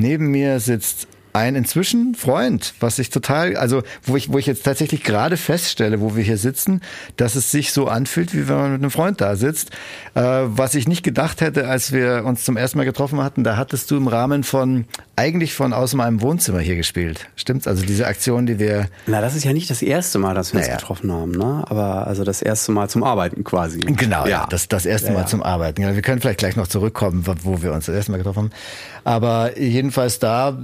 Neben mir sitzt ein inzwischen Freund, was ich total, also wo ich, wo ich jetzt tatsächlich gerade feststelle, wo wir hier sitzen, dass es sich so anfühlt, wie wenn man mit einem Freund da sitzt. Äh, was ich nicht gedacht hätte, als wir uns zum ersten Mal getroffen hatten, da hattest du im Rahmen von, eigentlich von aus meinem Wohnzimmer hier gespielt. Stimmt's? Also diese Aktion, die wir. Na, das ist ja nicht das erste Mal, dass wir naja. uns getroffen haben, ne? Aber also das erste Mal zum Arbeiten quasi. Genau, ja. ja das, das erste ja, Mal ja. zum Arbeiten. wir können vielleicht gleich noch zurückkommen, wo wir uns das erste Mal getroffen haben. Aber jedenfalls da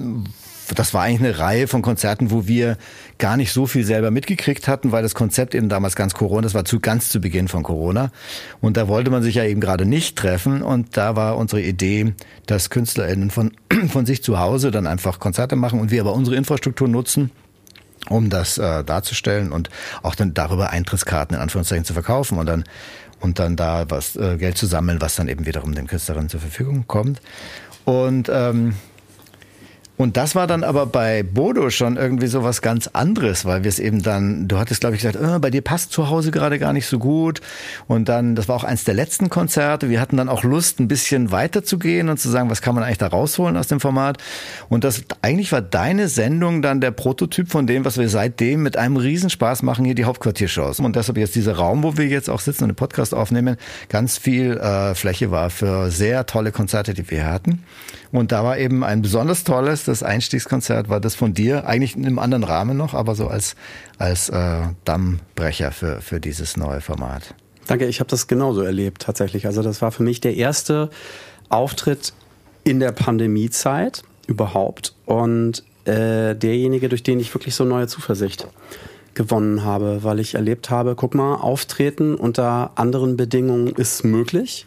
das war eigentlich eine Reihe von Konzerten, wo wir gar nicht so viel selber mitgekriegt hatten, weil das Konzept eben damals ganz Corona, das war zu ganz zu Beginn von Corona. Und da wollte man sich ja eben gerade nicht treffen. Und da war unsere Idee, dass KünstlerInnen von, von sich zu Hause dann einfach Konzerte machen und wir aber unsere Infrastruktur nutzen, um das äh, darzustellen und auch dann darüber Eintrittskarten in Anführungszeichen zu verkaufen und dann und dann da was äh, Geld zu sammeln, was dann eben wiederum den Künstlerinnen zur Verfügung kommt. Und ähm, und das war dann aber bei Bodo schon irgendwie so was ganz anderes, weil wir es eben dann, du hattest glaube ich gesagt, äh, bei dir passt zu Hause gerade gar nicht so gut. Und dann, das war auch eins der letzten Konzerte. Wir hatten dann auch Lust, ein bisschen weiter zu gehen und zu sagen, was kann man eigentlich da rausholen aus dem Format. Und das eigentlich war deine Sendung dann der Prototyp von dem, was wir seitdem mit einem Riesenspaß machen, hier die Hauptquartiershows. Und deshalb jetzt dieser Raum, wo wir jetzt auch sitzen und den Podcast aufnehmen, ganz viel äh, Fläche war für sehr tolle Konzerte, die wir hatten. Und da war eben ein besonders tolles, das Einstiegskonzert war das von dir, eigentlich in einem anderen Rahmen noch, aber so als, als äh, Dammbrecher für, für dieses neue Format. Danke, ich habe das genauso erlebt tatsächlich. Also das war für mich der erste Auftritt in der Pandemiezeit überhaupt und äh, derjenige, durch den ich wirklich so neue Zuversicht gewonnen habe, weil ich erlebt habe, guck mal, auftreten unter anderen Bedingungen ist möglich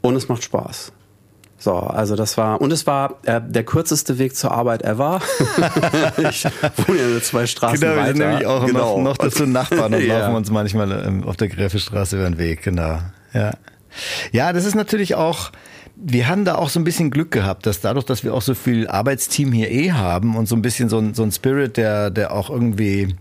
und es macht Spaß. So, also das war, und es war äh, der kürzeste Weg zur Arbeit ever. ich wohne ja nur zwei Straßen genau, weiter. Genau, wir sind nämlich auch genau. noch, noch dazu Nachbarn und ja. laufen uns manchmal ähm, auf der Gräfestraße über den Weg, genau. Ja. Ja, das ist natürlich auch, wir haben da auch so ein bisschen Glück gehabt, dass dadurch, dass wir auch so viel Arbeitsteam hier eh haben und so ein bisschen so ein, so ein Spirit, der, der auch irgendwie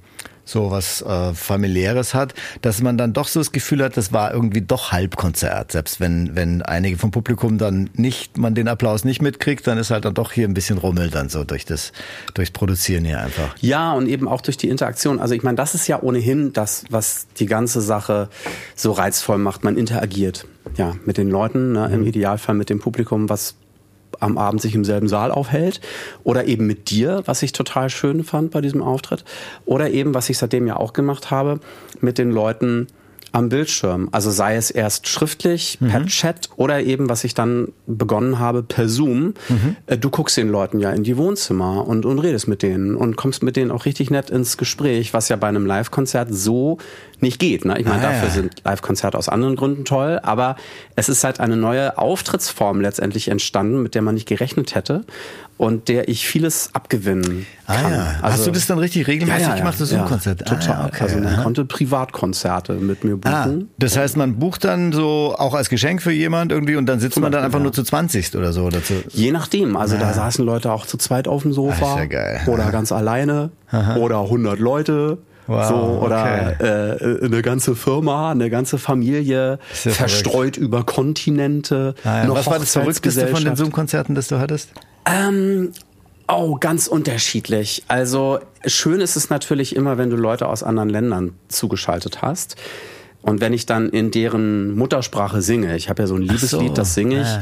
so was äh, familiäres hat, dass man dann doch so das Gefühl hat, das war irgendwie doch Halbkonzert, selbst wenn wenn einige vom Publikum dann nicht man den Applaus nicht mitkriegt, dann ist halt dann doch hier ein bisschen Rummel dann so durch das durchs Produzieren hier einfach. Ja, und eben auch durch die Interaktion. Also ich meine, das ist ja ohnehin das, was die ganze Sache so reizvoll macht. Man interagiert ja mit den Leuten, ne, im mhm. Idealfall mit dem Publikum, was am Abend sich im selben Saal aufhält oder eben mit dir, was ich total schön fand bei diesem Auftritt oder eben, was ich seitdem ja auch gemacht habe, mit den Leuten am Bildschirm. Also sei es erst schriftlich, mhm. per Chat oder eben, was ich dann begonnen habe, per Zoom. Mhm. Äh, du guckst den Leuten ja in die Wohnzimmer und, und redest mit denen und kommst mit denen auch richtig nett ins Gespräch, was ja bei einem Live-Konzert so nicht geht. Ne? Ich meine, ah, dafür ja. sind Live-Konzerte aus anderen Gründen toll, aber es ist halt eine neue Auftrittsform letztendlich entstanden, mit der man nicht gerechnet hätte und der ich vieles abgewinnen ah, kann. Ah, ja. Also, Hast du das dann richtig regelmäßig ja, gemacht, das Zoom-Konzert? Ja, total. Ah, okay. Also man konnte Privatkonzerte mit mir buchen. Ah, das heißt, man bucht dann so auch als Geschenk für jemand irgendwie und dann sitzt man dann einfach nur zu 20 oder so? Oder zu Je nachdem. Also da saßen Leute auch zu zweit auf dem Sofa. Oder ganz alleine. Aha. Oder 100 Leute. Wow, so, oder okay. äh, eine ganze Firma, eine ganze Familie, verstreut verrückt. über Kontinente. Ah, ja. Was war das Verrückteste von den Zoom-Konzerten, das du hattest? Ähm, Oh, ganz unterschiedlich. Also schön ist es natürlich immer, wenn du Leute aus anderen Ländern zugeschaltet hast. Und wenn ich dann in deren Muttersprache singe, ich habe ja so ein Liebeslied, so. das singe ich. Ah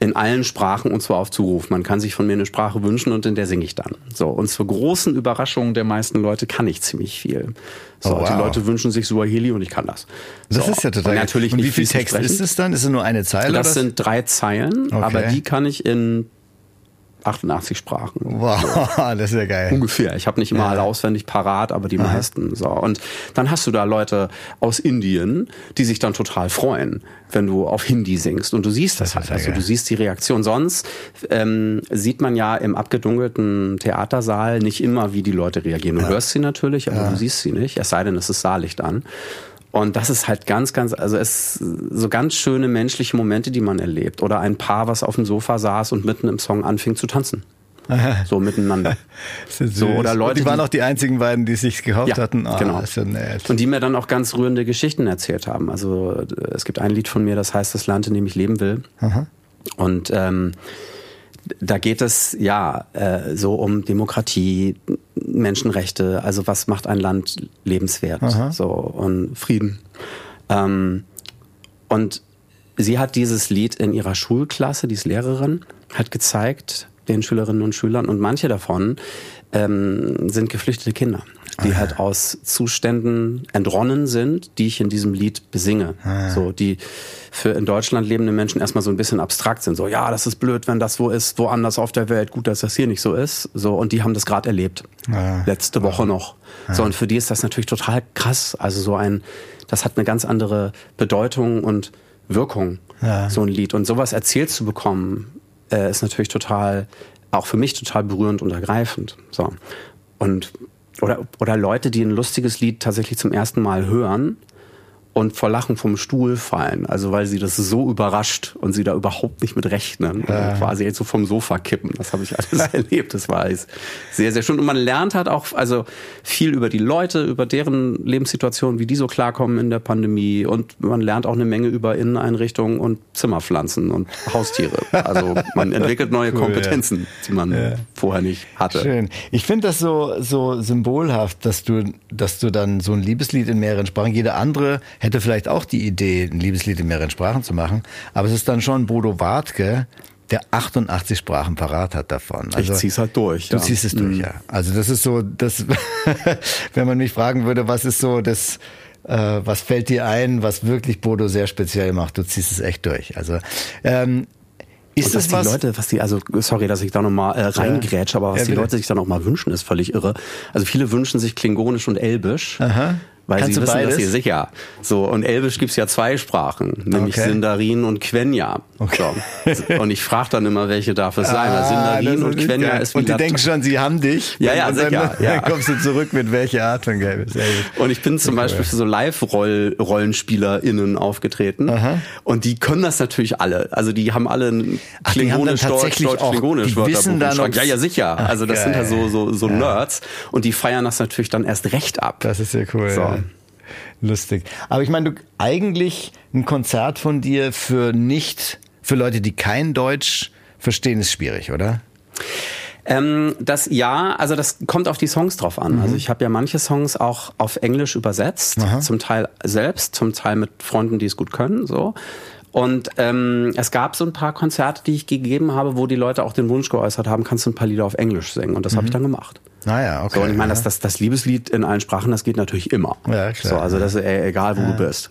in allen Sprachen und zwar auf Zuruf. Man kann sich von mir eine Sprache wünschen und in der singe ich dann. So und zur großen Überraschung der meisten Leute kann ich ziemlich viel. So, oh, wow. die Leute wünschen sich Suaheli und ich kann das. Das so. ist ja total. Und natürlich und wie viel Text sprechen. ist es dann? Ist es nur eine Zeile? Das sind drei Zeilen, okay. aber die kann ich in 88 Sprachen. Wow, das ist ja geil. Ungefähr. Ich habe nicht immer ja. alle auswendig parat, aber die Aha. meisten. So. Und dann hast du da Leute aus Indien, die sich dann total freuen, wenn du auf Hindi singst. Und du siehst das, das halt. Also du siehst die Reaktion. Sonst ähm, sieht man ja im abgedunkelten Theatersaal nicht immer, wie die Leute reagieren. Du ja. hörst sie natürlich, aber ja. du siehst sie nicht. Es sei denn, es ist Saallicht an. Und das ist halt ganz, ganz, also es so ganz schöne menschliche Momente, die man erlebt. Oder ein Paar, was auf dem Sofa saß und mitten im Song anfing zu tanzen. So miteinander. so oder Leute, und die waren auch die einzigen beiden, die sich gehofft ja, hatten. Oh, genau. Ja und die mir dann auch ganz rührende Geschichten erzählt haben. Also es gibt ein Lied von mir, das heißt, das Land, in dem ich leben will. Aha. Und ähm, da geht es ja äh, so um Demokratie, Menschenrechte, also was macht ein Land lebenswert, Aha. so und Frieden. Ähm, und sie hat dieses Lied in ihrer Schulklasse, die ist Lehrerin, hat gezeigt den Schülerinnen und Schülern und manche davon ähm, sind geflüchtete Kinder die ah. halt aus Zuständen entronnen sind, die ich in diesem Lied besinge. Ah. So, die für in Deutschland lebende Menschen erstmal so ein bisschen abstrakt sind. So, ja, das ist blöd, wenn das wo ist, woanders auf der Welt. Gut, dass das hier nicht so ist. So, und die haben das gerade erlebt. Ah. Letzte Woche noch. So, und für die ist das natürlich total krass. Also so ein, das hat eine ganz andere Bedeutung und Wirkung, so ein Lied. Und sowas erzählt zu bekommen, äh, ist natürlich total, auch für mich total berührend und ergreifend. So. Und oder, oder Leute, die ein lustiges Lied tatsächlich zum ersten Mal hören und vor Lachen vom Stuhl fallen. Also weil sie das so überrascht und sie da überhaupt nicht mit rechnen. Und quasi jetzt so vom Sofa kippen. Das habe ich alles erlebt. Das war sehr, sehr schön. Und man lernt halt auch also viel über die Leute, über deren Lebenssituation, wie die so klarkommen in der Pandemie. Und man lernt auch eine Menge über Inneneinrichtungen und Zimmerpflanzen und Haustiere. Also man entwickelt neue cool, Kompetenzen, ja. die man ja. vorher nicht hatte. Schön. Ich finde das so, so symbolhaft, dass du, dass du dann so ein Liebeslied in mehreren Sprachen, jede andere hätte vielleicht auch die Idee, ein Liebeslied in mehreren Sprachen zu machen, aber es ist dann schon Bodo Wartke, der 88 Sprachen parat hat davon. Also, ich zieh's halt durch. Du ja. ziehst es durch, mhm. ja. Also das ist so, das, wenn man mich fragen würde, was ist so das, äh, was fällt dir ein, was wirklich Bodo sehr speziell macht, du ziehst es echt durch. Also ähm, ist und das was die Leute, was die, also sorry, dass ich da nochmal äh, reingrätsche, aber was ja, die Leute sich da nochmal wünschen, ist völlig irre. Also viele wünschen sich Klingonisch und Elbisch. Aha. Weil Kannst sie wissen, beides? dass sie sicher. So, und Elbisch gibt's ja zwei Sprachen, nämlich okay. Sindarin und Quenya. Okay. So. Und ich frage dann immer, welche darf es sein. Ah, Sindarin und Quenya geil. ist wie Und die denken schon, sie haben dich. Ja, ja, und sicher. Dann, ja. dann kommst du zurück mit welcher Art von Gelb. Und ich bin zum Beispiel für so Live-RollenspielerInnen aufgetreten. Aha. Und die können das natürlich alle. Also die haben alle ein Klingonisch, Deutsch, Deutsch, Klingonisch Wörterbuch. Ja, ja, sicher. Also das sind halt so, so, so ja. Nerds. Und die feiern das natürlich dann erst recht ab. Das ist ja cool. So. Lustig. Aber ich meine, du eigentlich ein Konzert von dir für nicht, für Leute, die kein Deutsch verstehen, ist schwierig, oder? Ähm, das ja, also das kommt auf die Songs drauf an. Mhm. Also ich habe ja manche Songs auch auf Englisch übersetzt, Aha. zum Teil selbst, zum Teil mit Freunden, die es gut können, so. Und ähm, es gab so ein paar Konzerte, die ich gegeben habe, wo die Leute auch den Wunsch geäußert haben, kannst du ein paar Lieder auf Englisch singen. Und das mhm. habe ich dann gemacht. Naja, ah okay. So, und ich meine, das, das, das Liebeslied in allen Sprachen, das geht natürlich immer. Ja, klar. So, also das ist egal, wo ja. du bist.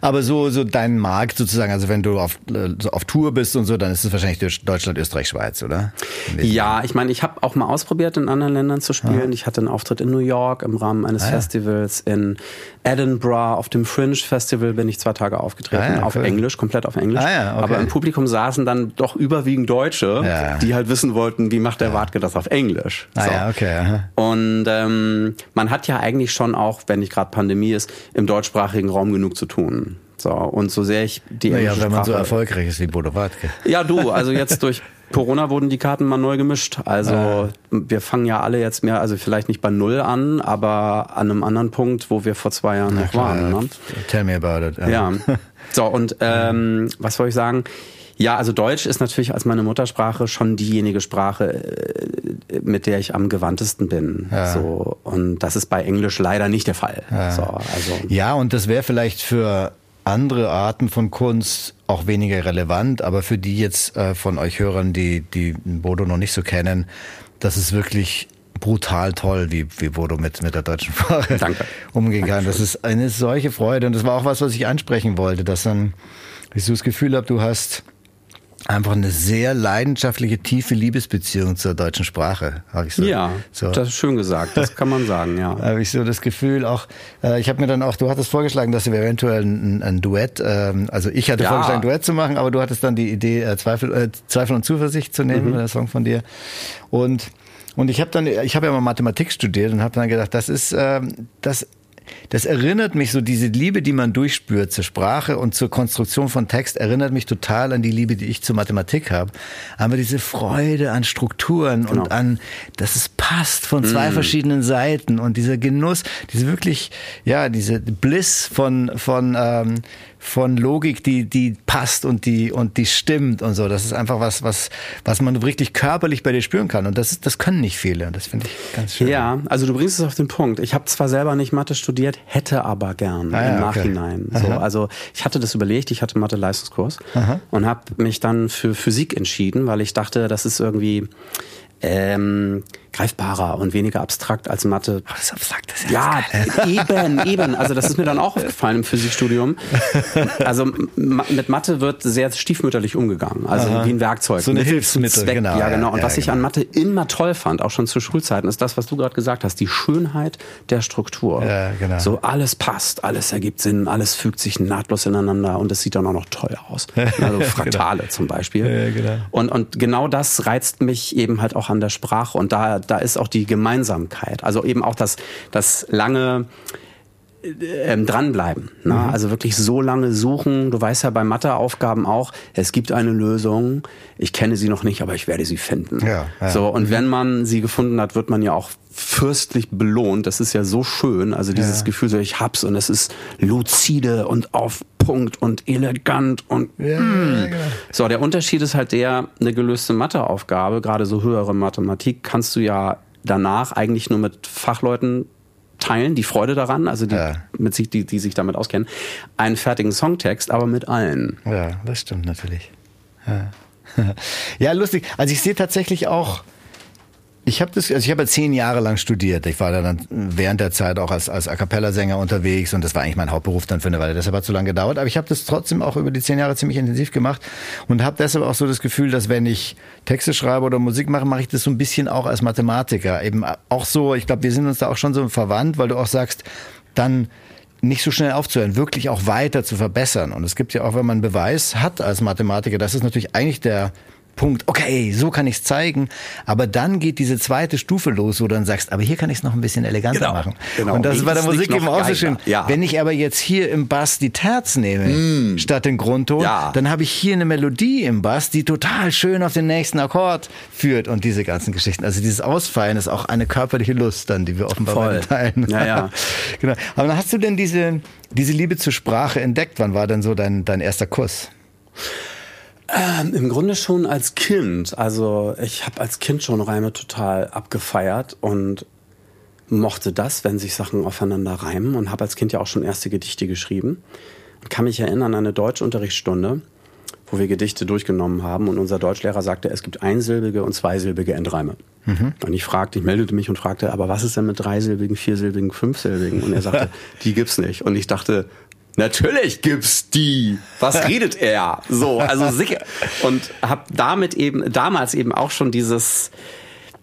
Aber so, so dein Markt sozusagen, also wenn du auf, so auf Tour bist und so, dann ist es wahrscheinlich Deutschland, Österreich, Schweiz, oder? Ja, ich meine, ich habe auch mal ausprobiert, in anderen Ländern zu spielen. Ah. Ich hatte einen Auftritt in New York im Rahmen eines ah, ja. Festivals. In Edinburgh auf dem Fringe Festival bin ich zwei Tage aufgetreten, ah, ja, auf cool. Englisch, komplett auf Englisch. Ah, ja, okay. Aber im Publikum saßen dann doch überwiegend Deutsche, ja. die halt wissen wollten, wie macht der Wartke das auf Englisch. Ah, so. ja, okay. Aha. Und ähm, man hat ja eigentlich schon auch, wenn nicht gerade Pandemie ist, im deutschsprachigen Raum genug zu tun. So, und so sehr ich die naja, wenn man so erfolgreich ist wie Bodo Wartke. Ja, du, also jetzt durch Corona wurden die Karten mal neu gemischt. Also ah. wir fangen ja alle jetzt mehr, also vielleicht nicht bei Null an, aber an einem anderen Punkt, wo wir vor zwei Jahren noch waren. Ne? Tell me about it. Ja. ja. So, und ähm, was soll ich sagen? Ja, also Deutsch ist natürlich als meine Muttersprache schon diejenige Sprache, äh, mit der ich am gewandtesten bin. Ja. So und das ist bei Englisch leider nicht der Fall. Ja, so, also. ja und das wäre vielleicht für andere Arten von Kunst auch weniger relevant, aber für die jetzt äh, von euch Hörern, die die Bodo noch nicht so kennen, das ist wirklich brutal toll, wie, wie Bodo mit, mit der deutschen Sprache Danke. umgehen kann. Das ist eine solche Freude und das war auch was, was ich ansprechen wollte, dass dann ich so das Gefühl habe, du hast einfach eine sehr leidenschaftliche, tiefe Liebesbeziehung zur deutschen Sprache, habe ich so. Ja, so. das ist schön gesagt, das kann man sagen, ja. habe ich so das Gefühl auch, äh, ich habe mir dann auch, du hattest vorgeschlagen, dass wir eventuell ein, ein Duett, ähm, also ich hatte ja. vorgeschlagen, ein Duett zu machen, aber du hattest dann die Idee, äh, Zweifel, äh, Zweifel und Zuversicht zu nehmen, mhm. der Song von dir. Und und ich habe dann, ich habe ja mal Mathematik studiert und habe dann gedacht, das ist, ähm, das das erinnert mich so, diese Liebe, die man durchspürt zur Sprache und zur Konstruktion von Text, erinnert mich total an die Liebe, die ich zur Mathematik habe. Aber diese Freude an Strukturen genau. und an, dass es passt von zwei mm. verschiedenen Seiten und dieser Genuss, diese wirklich, ja, diese Bliss von, von, ähm, von Logik, die, die passt und die, und die stimmt und so. Das ist einfach was, was, was man richtig körperlich bei dir spüren kann. Und das, das können nicht viele. Das finde ich ganz schön. Ja, also du bringst es auf den Punkt. Ich habe zwar selber nicht Mathe studiert, hätte aber gern ah, ja, im Nachhinein. Okay. So, also ich hatte das überlegt, ich hatte Mathe-Leistungskurs und habe mich dann für Physik entschieden, weil ich dachte, das ist irgendwie ähm, greifbarer und weniger abstrakt als Mathe. Oh, das abstrakt ist ja, ja eben, eben. Also das ist mir dann auch aufgefallen im Physikstudium. Also mit Mathe wird sehr stiefmütterlich umgegangen, also Aha. wie ein Werkzeug. So eine Hilfsmittel, Zweck. genau. Ja, genau. Und ja, was ja, ich genau. an Mathe immer toll fand, auch schon zu Schulzeiten, ist das, was du gerade gesagt hast, die Schönheit der Struktur. Ja, genau. So alles passt, alles ergibt Sinn, alles fügt sich nahtlos ineinander und es sieht dann auch noch toll aus. Also Fraktale genau. zum Beispiel. Ja, genau. Und, und genau das reizt mich eben halt auch an der Sprache und da da ist auch die Gemeinsamkeit. Also eben auch das, das lange ähm, dranbleiben. Ne? Mhm. Also wirklich so lange suchen. Du weißt ja bei Matheaufgaben auch, es gibt eine Lösung. Ich kenne sie noch nicht, aber ich werde sie finden. Ja, ja. So und wenn man sie gefunden hat, wird man ja auch fürstlich belohnt. Das ist ja so schön. Also dieses ja. Gefühl, so ich hab's und es ist lucide und auf Punkt und elegant und ja, mm. ja, so. Der Unterschied ist halt der, eine gelöste Matheaufgabe, gerade so höhere Mathematik, kannst du ja danach eigentlich nur mit Fachleuten teilen, die Freude daran, also die, ja. mit sich, die, die sich damit auskennen, einen fertigen Songtext, aber mit allen. Ja, das stimmt natürlich. Ja, ja lustig. Also ich sehe tatsächlich auch ich habe das, also ich habe ja zehn Jahre lang studiert. Ich war dann während der Zeit auch als, als A cappella-Sänger unterwegs und das war eigentlich mein Hauptberuf dann für eine Weile. Deshalb hat es so lange gedauert. Aber ich habe das trotzdem auch über die zehn Jahre ziemlich intensiv gemacht und habe deshalb auch so das Gefühl, dass wenn ich Texte schreibe oder Musik mache, mache ich das so ein bisschen auch als Mathematiker. Eben auch so, ich glaube, wir sind uns da auch schon so verwandt, weil du auch sagst, dann nicht so schnell aufzuhören, wirklich auch weiter zu verbessern. Und es gibt ja auch, wenn man Beweis hat als Mathematiker, das ist natürlich eigentlich der Punkt, okay, so kann ich es zeigen. Aber dann geht diese zweite Stufe los, wo du dann sagst, aber hier kann ich es noch ein bisschen eleganter genau, machen. Genau. Und das ist bei der Musik eben auch so schön. Ja. Wenn ich aber jetzt hier im Bass die Terz nehme, mm. statt den Grundton, ja. dann habe ich hier eine Melodie im Bass, die total schön auf den nächsten Akkord führt und diese ganzen Geschichten. Also dieses Ausfallen ist auch eine körperliche Lust dann, die wir offenbar Voll. teilen. Ja, ja. genau. Aber dann hast du denn diese, diese Liebe zur Sprache entdeckt? Wann war denn so dein, dein erster Kuss? Ähm, Im Grunde schon als Kind. Also ich habe als Kind schon Reime total abgefeiert und mochte das, wenn sich Sachen aufeinander reimen und habe als Kind ja auch schon erste Gedichte geschrieben. Und kann mich erinnern an eine Deutschunterrichtsstunde, wo wir Gedichte durchgenommen haben und unser Deutschlehrer sagte, es gibt einsilbige und zweisilbige Endreime. Mhm. Und ich fragte, ich meldete mich und fragte, aber was ist denn mit dreisilbigen, viersilbigen, fünfsilbigen? Und er sagte, die gibt's nicht. Und ich dachte, Natürlich gibt's die. Was redet er? So, also sicher. Und habe damit eben damals eben auch schon dieses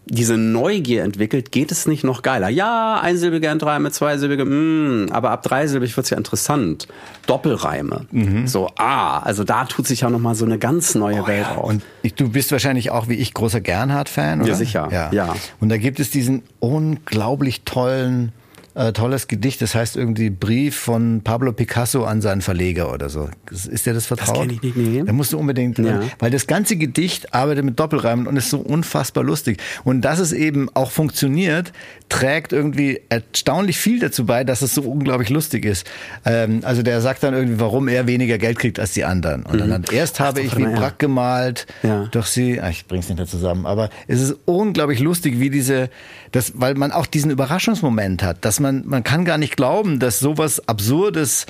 diese Neugier entwickelt, geht es nicht noch geiler? Ja, einsilbige Endreime, zweisilbige, mm, aber ab dreisilbig wird's ja interessant. Doppelreime. Mhm. So, ah, also da tut sich ja nochmal so eine ganz neue oh, Welt ja. auf. Und du bist wahrscheinlich auch wie ich großer Gernhardt-Fan, oder? Ja, sicher. Ja. ja. Und da gibt es diesen unglaublich tollen äh, tolles Gedicht, das heißt irgendwie Brief von Pablo Picasso an seinen Verleger oder so. Ist dir das vertraut? Das kenne ich nicht, nee. Da musst du unbedingt, ja. weil das ganze Gedicht arbeitet mit Doppelreimen und ist so unfassbar lustig. Und dass es eben auch funktioniert, trägt irgendwie erstaunlich viel dazu bei, dass es so unglaublich lustig ist. Ähm, also der sagt dann irgendwie, warum er weniger Geld kriegt als die anderen. Und mhm. dann erst habe ich wie Brack gemalt, ja. doch sie, ach, ich bring's nicht mehr zusammen, aber es ist unglaublich lustig, wie diese, das, weil man auch diesen Überraschungsmoment hat, dass man, man kann gar nicht glauben, dass sowas Absurdes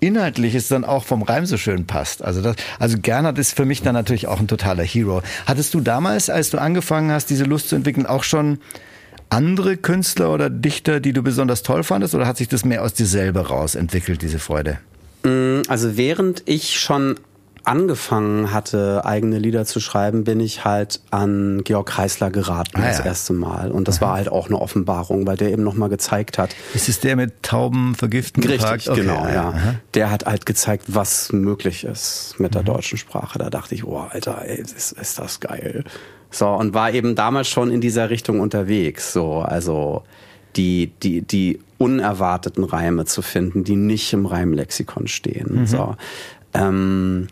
Inhaltliches dann auch vom Reim so schön passt. Also das, also Gernot ist für mich dann natürlich auch ein totaler Hero. Hattest du damals, als du angefangen hast, diese Lust zu entwickeln, auch schon andere Künstler oder Dichter, die du besonders toll fandest, oder hat sich das mehr aus dir selber raus entwickelt, diese Freude? Mm, also während ich schon angefangen hatte, eigene Lieder zu schreiben, bin ich halt an Georg Kreisler geraten ah, das ja. erste Mal. Und das Aha. war halt auch eine Offenbarung, weil der eben nochmal gezeigt hat. Ist es der mit Tauben vergiften? Richtig, okay, genau, ja. Aha. Der hat halt gezeigt, was möglich ist mit der mhm. deutschen Sprache. Da dachte ich, oh, Alter, ey, ist, ist das geil. So, und war eben damals schon in dieser Richtung unterwegs. So, also die, die, die unerwarteten Reime zu finden, die nicht im Reimlexikon stehen. Mhm. So. Ähm,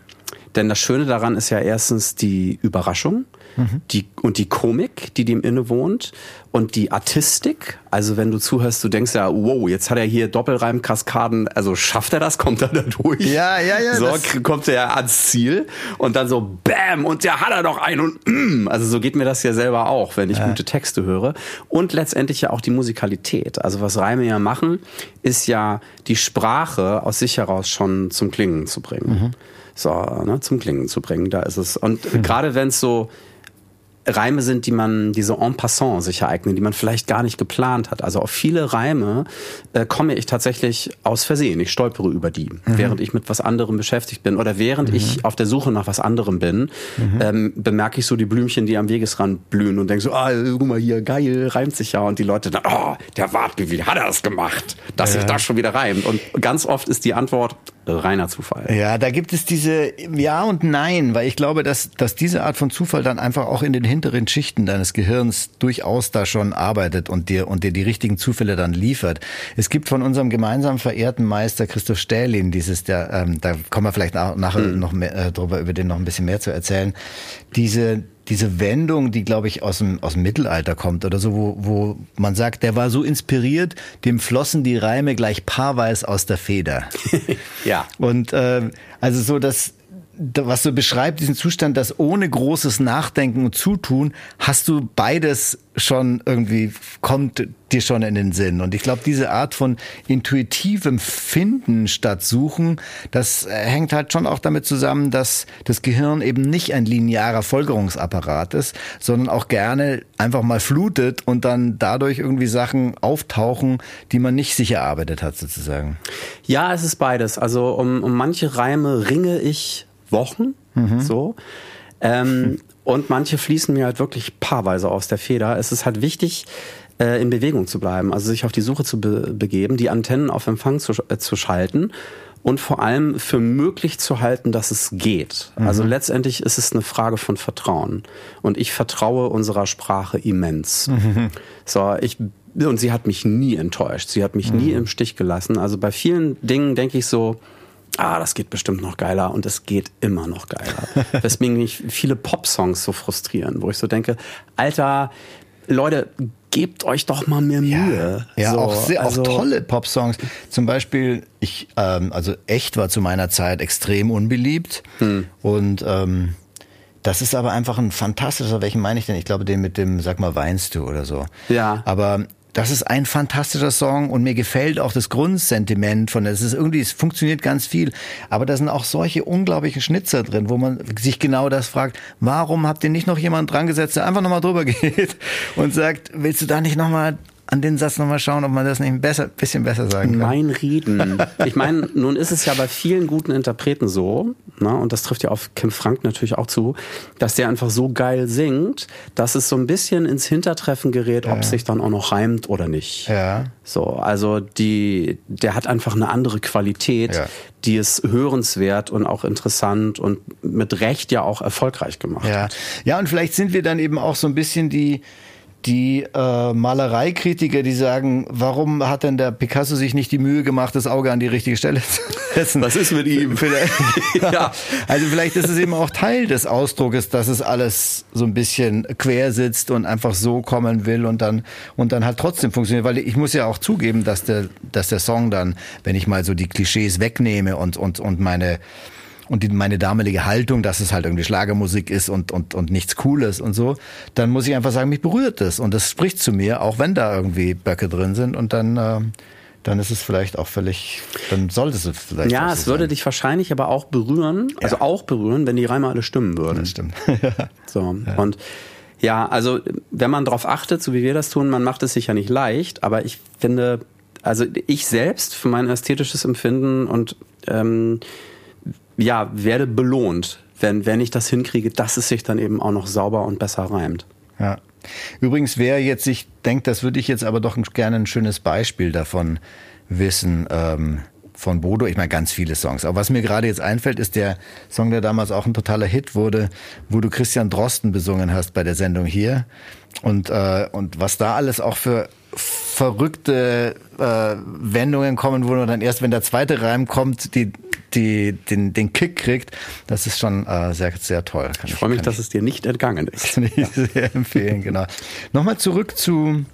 denn das Schöne daran ist ja erstens die Überraschung. mhm. die, und die Komik, die dem innewohnt und die Artistik. Also wenn du zuhörst, du denkst ja, wow, jetzt hat er hier Doppelreimkaskaden. Also schafft er das? Kommt er da durch? Ja, ja, ja. So kommt er ans Ziel und dann so Bam und der hat er doch ein und mm. Also so geht mir das ja selber auch, wenn ich ja. gute Texte höre. Und letztendlich ja auch die Musikalität. Also was Reime ja machen, ist ja die Sprache aus sich heraus schon zum Klingen zu bringen. Mhm. So, ne, zum Klingen zu bringen, da ist es. Und mhm. gerade wenn es so Reime sind, die man, die so en passant sich ereignen, die man vielleicht gar nicht geplant hat. Also auf viele Reime äh, komme ich tatsächlich aus Versehen. Ich stolpere über die, mhm. während ich mit was anderem beschäftigt bin oder während mhm. ich auf der Suche nach was anderem bin, mhm. ähm, bemerke ich so die Blümchen, die am Wegesrand blühen und denke so, ah, guck mal hier, geil, reimt sich ja. Und die Leute dann, oh, der Wartke, wie hat er das gemacht, dass ja. sich das schon wieder reimt? Und ganz oft ist die Antwort, reiner Zufall. Ja, da gibt es diese Ja und Nein, weil ich glaube, dass, dass diese Art von Zufall dann einfach auch in den hinteren Schichten deines Gehirns durchaus da schon arbeitet und dir, und dir die richtigen Zufälle dann liefert. Es gibt von unserem gemeinsam verehrten Meister Christoph Stählin dieses, der, ähm, da kommen wir vielleicht nachher mhm. noch mehr, äh, drüber, über den noch ein bisschen mehr zu erzählen, diese, diese Wendung, die, glaube ich, aus dem, aus dem Mittelalter kommt oder so, wo, wo man sagt, der war so inspiriert, dem flossen die Reime gleich paarweise aus der Feder. ja. Und äh, also so, dass was so beschreibt, diesen Zustand, dass ohne großes Nachdenken und Zutun hast du beides schon irgendwie, kommt dir schon in den Sinn. Und ich glaube, diese Art von intuitivem Finden statt Suchen, das äh, hängt halt schon auch damit zusammen, dass das Gehirn eben nicht ein linearer Folgerungsapparat ist, sondern auch gerne einfach mal flutet und dann dadurch irgendwie Sachen auftauchen, die man nicht sich erarbeitet hat, sozusagen. Ja, es ist beides. Also um, um manche Reime ringe ich Wochen. Mhm. So. Ähm, und manche fließen mir halt wirklich paarweise aus der Feder. Es ist halt wichtig, äh, in Bewegung zu bleiben, also sich auf die Suche zu be begeben, die Antennen auf Empfang zu, äh, zu schalten und vor allem für möglich zu halten, dass es geht. Mhm. Also letztendlich ist es eine Frage von Vertrauen. Und ich vertraue unserer Sprache immens. Mhm. So, ich und sie hat mich nie enttäuscht. Sie hat mich mhm. nie im Stich gelassen. Also bei vielen Dingen denke ich so, ah, das geht bestimmt noch geiler und es geht immer noch geiler. Deswegen mich viele Pop-Songs so frustrieren, wo ich so denke, Alter, Leute, gebt euch doch mal mehr Mühe. Ja, ja so, auch, sehr, also, auch tolle Pop-Songs. Zum Beispiel, ich, ähm, also echt war zu meiner Zeit extrem unbeliebt hm. und ähm, das ist aber einfach ein fantastischer, welchen meine ich denn? Ich glaube, den mit dem, sag mal, weinst du oder so. Ja. Aber das ist ein fantastischer Song und mir gefällt auch das Grundsentiment von es ist irgendwie es funktioniert ganz viel, aber da sind auch solche unglaublichen Schnitzer drin, wo man sich genau das fragt, warum habt ihr nicht noch jemanden dran gesetzt, der einfach nochmal drüber geht und sagt, willst du da nicht nochmal an den Satz nochmal schauen, ob man das nicht ein besser, bisschen besser sagen kann. Mein Reden. Ich meine, nun ist es ja bei vielen guten Interpreten so, ne, und das trifft ja auf Kim Frank natürlich auch zu, dass der einfach so geil singt, dass es so ein bisschen ins Hintertreffen gerät, ja. ob sich dann auch noch reimt oder nicht. Ja. So, also die, der hat einfach eine andere Qualität, ja. die es hörenswert und auch interessant und mit Recht ja auch erfolgreich gemacht ja. hat. Ja, und vielleicht sind wir dann eben auch so ein bisschen die, die äh, Malereikritiker, die sagen, warum hat denn der Picasso sich nicht die Mühe gemacht, das Auge an die richtige Stelle zu setzen? Was ist mit ihm? ja. Also vielleicht ist es eben auch Teil des Ausdruckes, dass es alles so ein bisschen quer sitzt und einfach so kommen will und dann und dann halt trotzdem funktioniert. Weil ich muss ja auch zugeben, dass der, dass der Song dann, wenn ich mal so die Klischees wegnehme und und und meine und die, meine damalige Haltung, dass es halt irgendwie Schlagermusik ist und, und, und nichts Cooles und so, dann muss ich einfach sagen, mich berührt das und das spricht zu mir, auch wenn da irgendwie Böcke drin sind und dann, äh, dann ist es vielleicht auch völlig, dann sollte es vielleicht. Ja, es würde dich wahrscheinlich aber auch berühren, also ja. auch berühren, wenn die Reime alle stimmen würden. Das stimmt. so, ja. und ja, also wenn man darauf achtet, so wie wir das tun, man macht es sich ja nicht leicht, aber ich finde, also ich selbst für mein ästhetisches Empfinden und ähm, ja, werde belohnt, wenn, wenn ich das hinkriege, dass es sich dann eben auch noch sauber und besser reimt. Ja. Übrigens, wer jetzt sich denkt, das würde ich jetzt aber doch gerne ein schönes Beispiel davon wissen, ähm, von Bodo, ich meine ganz viele Songs. Aber was mir gerade jetzt einfällt, ist der Song, der damals auch ein totaler Hit wurde, wo du Christian Drosten besungen hast bei der Sendung hier. Und, äh, und was da alles auch für verrückte äh, Wendungen kommen, wo man dann erst, wenn der zweite Reim kommt, die, die, den, den Kick kriegt. Das ist schon äh, sehr, sehr toll. Kann ich freue mich, dass es dir nicht entgangen ist. Kann ich ja. sehr empfehlen, genau. Nochmal zurück zu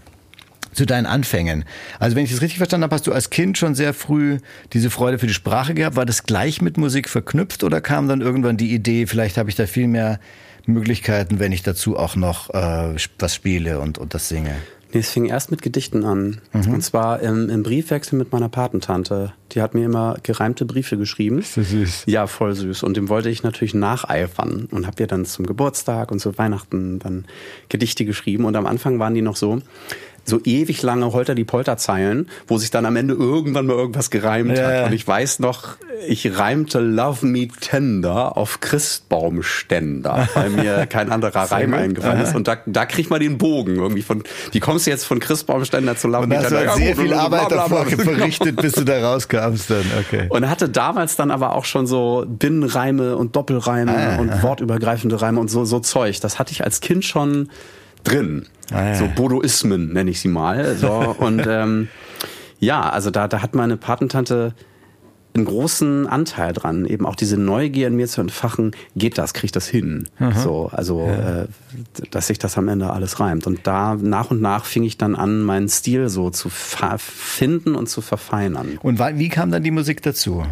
zu deinen Anfängen. Also wenn ich das richtig verstanden habe, hast du als Kind schon sehr früh diese Freude für die Sprache gehabt. War das gleich mit Musik verknüpft oder kam dann irgendwann die Idee, vielleicht habe ich da viel mehr Möglichkeiten, wenn ich dazu auch noch äh, was spiele und, und das singe? Es fing erst mit Gedichten an. Mhm. Und zwar im, im, Briefwechsel mit meiner Patentante. Die hat mir immer gereimte Briefe geschrieben. Ist das süß? Ja, voll süß. Und dem wollte ich natürlich nacheifern und habe ihr dann zum Geburtstag und zu Weihnachten dann Gedichte geschrieben. Und am Anfang waren die noch so, so ewig lange Holter die Polter-Zeilen, wo sich dann am Ende irgendwann mal irgendwas gereimt ja, hat. Und ich weiß noch, ich reimte Love Me Tender auf Christbaumständer, weil mir kein anderer Reim eingefallen ist. Und da, da kriegt man den Bogen irgendwie von, wie kommst du jetzt von Christbaumständer zu Love Me Tender? Du hast sehr viel Arbeit davor verrichtet, bis du da rauskamst dann, okay. Und hatte damals dann aber auch schon so Binnenreime und Doppelreime ah, und aha. wortübergreifende Reime und so, so Zeug. Das hatte ich als Kind schon drin. Ah, ja. So Bodoismen nenne ich sie mal. So, und ähm, ja, also da, da hat meine Patentante einen großen Anteil dran, eben auch diese Neugier in mir zu entfachen, geht das, kriegt das hin? Aha. So, also ja. äh, dass sich das am Ende alles reimt. Und da nach und nach fing ich dann an, meinen Stil so zu finden und zu verfeinern. Und wie kam dann die Musik dazu?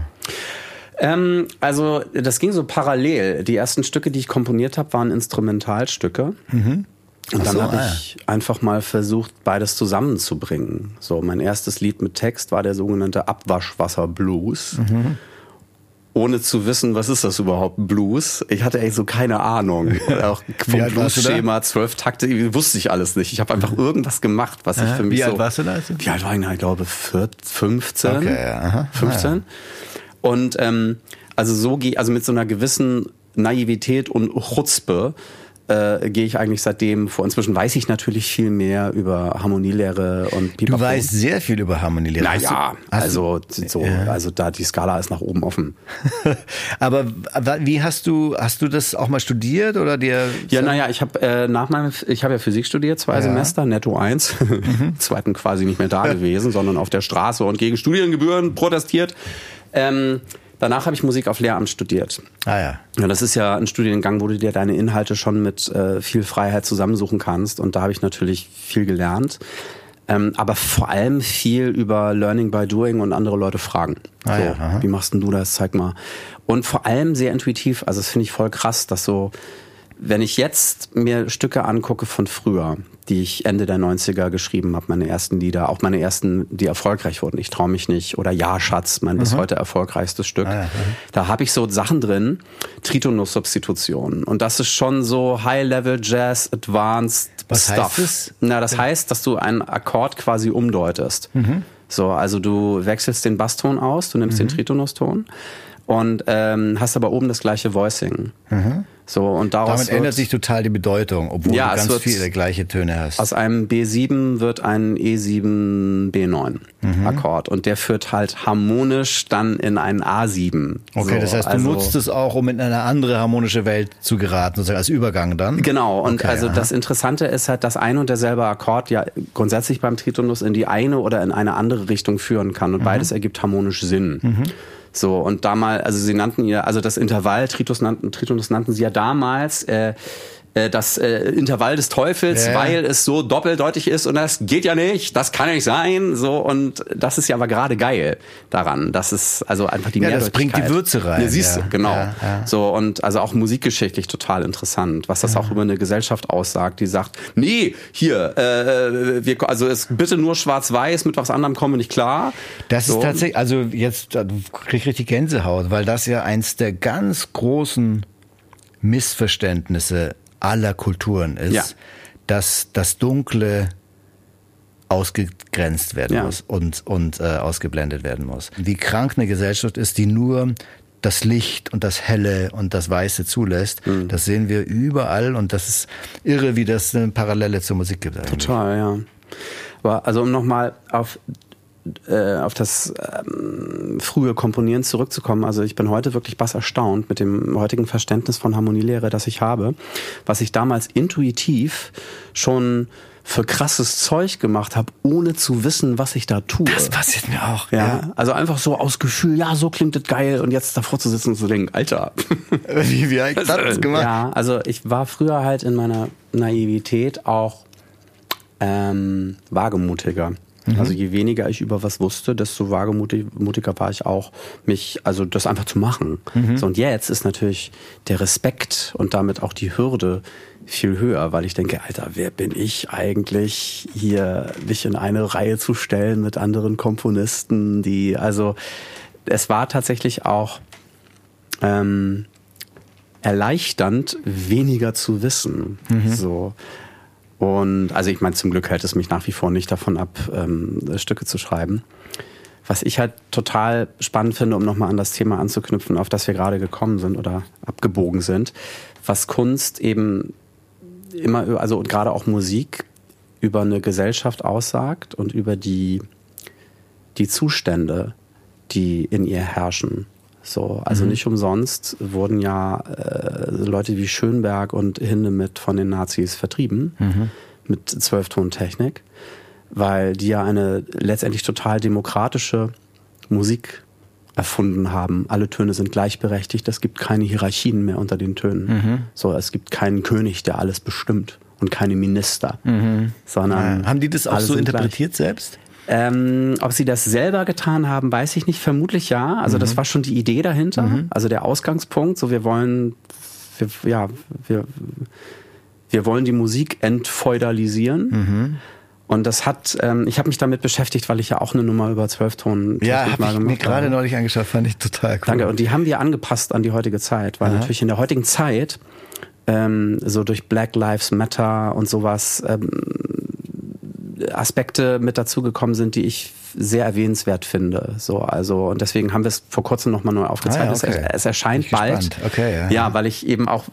Ähm, also das ging so parallel. Die ersten Stücke, die ich komponiert habe, waren Instrumentalstücke. Mhm. Und dann so, habe ich ah, einfach mal versucht, beides zusammenzubringen. So, mein erstes Lied mit Text war der sogenannte Abwaschwasser Blues. Mhm. Ohne zu wissen, was ist das überhaupt, Blues? Ich hatte echt so keine Ahnung. Auch vom Blues-Schema, zwölf Takte, wusste ich alles nicht. Ich habe einfach irgendwas gemacht, was ich für mich Wie so... alt warst du da? Wie alt war ich? Ich glaube 15. Okay, aha. 15. Ah, ja. Und ähm, also so also mit so einer gewissen Naivität und Chutzpe äh, gehe ich eigentlich seitdem vor. Inzwischen weiß ich natürlich viel mehr über Harmonielehre und Pipapo. Du weißt sehr viel über Harmonielehre. Naja, also so, ja. also da die Skala ist nach oben offen. aber, wie hast du hast du das auch mal studiert oder dir? Ja, naja, ich habe äh, nach meinem ich habe ja Physik studiert zwei ja. Semester, Netto eins, mhm. zweiten quasi nicht mehr da gewesen, sondern auf der Straße und gegen Studiengebühren protestiert. Ähm, Danach habe ich Musik auf Lehramt studiert. Ah ja. Ja, das ist ja ein Studiengang, wo du dir deine Inhalte schon mit äh, viel Freiheit zusammensuchen kannst. Und da habe ich natürlich viel gelernt. Ähm, aber vor allem viel über Learning by Doing und andere Leute fragen. Ah, so, ja, wie machst denn du das? Zeig mal. Und vor allem sehr intuitiv. Also das finde ich voll krass, dass so wenn ich jetzt mir Stücke angucke von früher, die ich Ende der 90er geschrieben habe, meine ersten Lieder, auch meine ersten, die erfolgreich wurden, ich traue mich nicht, oder Ja, Schatz, mein mhm. bis heute erfolgreichstes Stück, ah, ja, da habe ich so Sachen drin, Tritonus-Substitutionen. Und das ist schon so High-Level Jazz, Advanced Was Stuff. Heißt das? Na, das heißt, dass du einen Akkord quasi umdeutest. Mhm. So, also du wechselst den Basston aus, du nimmst mhm. den Tritonus-Ton und ähm, hast aber oben das gleiche Voicing. Mhm. So, und daraus Damit ändert sich total die Bedeutung, obwohl ja, du ganz viele gleiche Töne hast. Aus einem B7 wird ein E7 B9 mhm. Akkord und der führt halt harmonisch dann in einen A7. Okay, so, das heißt, du also, nutzt es auch, um in eine andere harmonische Welt zu geraten, sozusagen als Übergang dann? Genau, und okay, also aha. das Interessante ist halt, dass ein und derselbe Akkord ja grundsätzlich beim Tritonus in die eine oder in eine andere Richtung führen kann und mhm. beides ergibt harmonisch Sinn. Mhm. So, und da mal, also sie nannten ihr, also das Intervall, Tritonus nannten, Tritonus nannten sie ja damals, äh, äh, das äh, Intervall des Teufels, ja. weil es so doppeldeutig ist und das geht ja nicht, das kann nicht sein, so und das ist ja aber gerade geil daran, das ist also einfach die ja, das bringt die Würze rein. Ja, siehst ja. du, genau. Ja, ja. So und also auch musikgeschichtlich total interessant, was das auch über eine Gesellschaft aussagt, die sagt, nee, hier, äh, wir, also es bitte nur schwarz-weiß, mit was anderem kommen wir nicht klar. Das so. ist tatsächlich, also jetzt du kriegst richtig Gänsehaut, weil das ja eins der ganz großen Missverständnisse aller Kulturen ist, ja. dass das Dunkle ausgegrenzt werden ja. muss und, und äh, ausgeblendet werden muss. Wie krank eine Gesellschaft ist, die nur das Licht und das Helle und das Weiße zulässt, mhm. das sehen wir überall und das ist irre, wie das eine Parallele zur Musik gibt. Eigentlich. Total, ja. Aber also um nochmal auf äh, auf das ähm, frühe Komponieren zurückzukommen. Also ich bin heute wirklich bass erstaunt mit dem heutigen Verständnis von Harmonielehre, das ich habe, was ich damals intuitiv schon für krasses Zeug gemacht habe, ohne zu wissen, was ich da tue. Das passiert mir auch. Ja, ja. also einfach so aus Gefühl, ja, so klingt das geil und jetzt davor zu sitzen und zu denken, Alter. wie, wie hat das gemacht? Ja, also ich war früher halt in meiner Naivität auch ähm, wagemutiger. Mhm. Also je weniger ich über was wusste, desto wagemutiger war ich auch, mich, also das einfach zu machen. Mhm. So, und jetzt ist natürlich der Respekt und damit auch die Hürde viel höher, weil ich denke, Alter, wer bin ich eigentlich, hier mich in eine Reihe zu stellen mit anderen Komponisten, die, also es war tatsächlich auch ähm, erleichternd, weniger zu wissen. Mhm. So. Und also ich meine, zum Glück hält es mich nach wie vor nicht davon ab, ähm, Stücke zu schreiben. Was ich halt total spannend finde, um nochmal an das Thema anzuknüpfen, auf das wir gerade gekommen sind oder abgebogen sind, was Kunst eben immer, also und gerade auch Musik über eine Gesellschaft aussagt und über die, die Zustände, die in ihr herrschen. So, also mhm. nicht umsonst wurden ja äh, Leute wie Schönberg und Hindemith von den Nazis vertrieben mhm. mit Zwölftontechnik, weil die ja eine letztendlich total demokratische Musik erfunden haben. Alle Töne sind gleichberechtigt, es gibt keine Hierarchien mehr unter den Tönen. Mhm. So, es gibt keinen König, der alles bestimmt und keine Minister, mhm. sondern ja. haben die das auch so interpretiert gleich. selbst? Ähm, ob sie das selber getan haben, weiß ich nicht. Vermutlich ja. Also mhm. das war schon die Idee dahinter. Mhm. Also der Ausgangspunkt. So wir wollen, wir, ja, wir, wir wollen die Musik entfeudalisieren. Mhm. Und das hat, ähm, ich habe mich damit beschäftigt, weil ich ja auch eine Nummer über Zwölfton Ja, habe ich mir gerade neulich angeschaut, fand ich total cool. Danke. Und die haben wir angepasst an die heutige Zeit, weil Aha. natürlich in der heutigen Zeit ähm, so durch Black Lives Matter und sowas ähm, Aspekte mit dazugekommen sind, die ich sehr erwähnenswert finde. So, also und deswegen haben wir es vor kurzem nochmal neu aufgezeigt. Ah, ja, okay. es, es, erscheint bald. Okay, ja, ja, weil ich eben auch,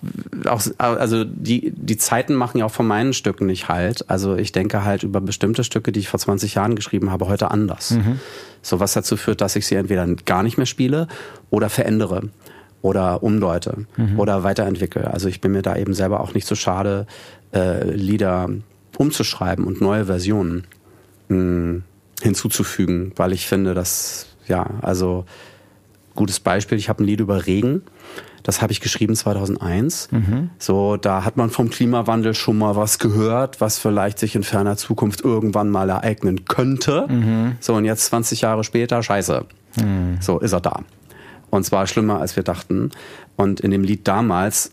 auch, also die die Zeiten machen ja auch von meinen Stücken nicht halt. Also ich denke halt über bestimmte Stücke, die ich vor 20 Jahren geschrieben habe, heute anders. Mhm. So was dazu führt, dass ich sie entweder gar nicht mehr spiele oder verändere oder umdeute mhm. oder weiterentwickle. Also ich bin mir da eben selber auch nicht so schade, äh, Lieder umzuschreiben und neue Versionen mh, hm, hinzuzufügen, weil ich finde, dass, ja, also gutes Beispiel, ich habe ein Lied über Regen. Das habe ich geschrieben 2001. Mhm. So, da hat man vom Klimawandel schon mal was gehört, was vielleicht sich in ferner Zukunft irgendwann mal ereignen könnte. Mhm. So, und jetzt 20 Jahre später, scheiße. Mhm. So ist er da. Und zwar schlimmer, als wir dachten. Und in dem Lied damals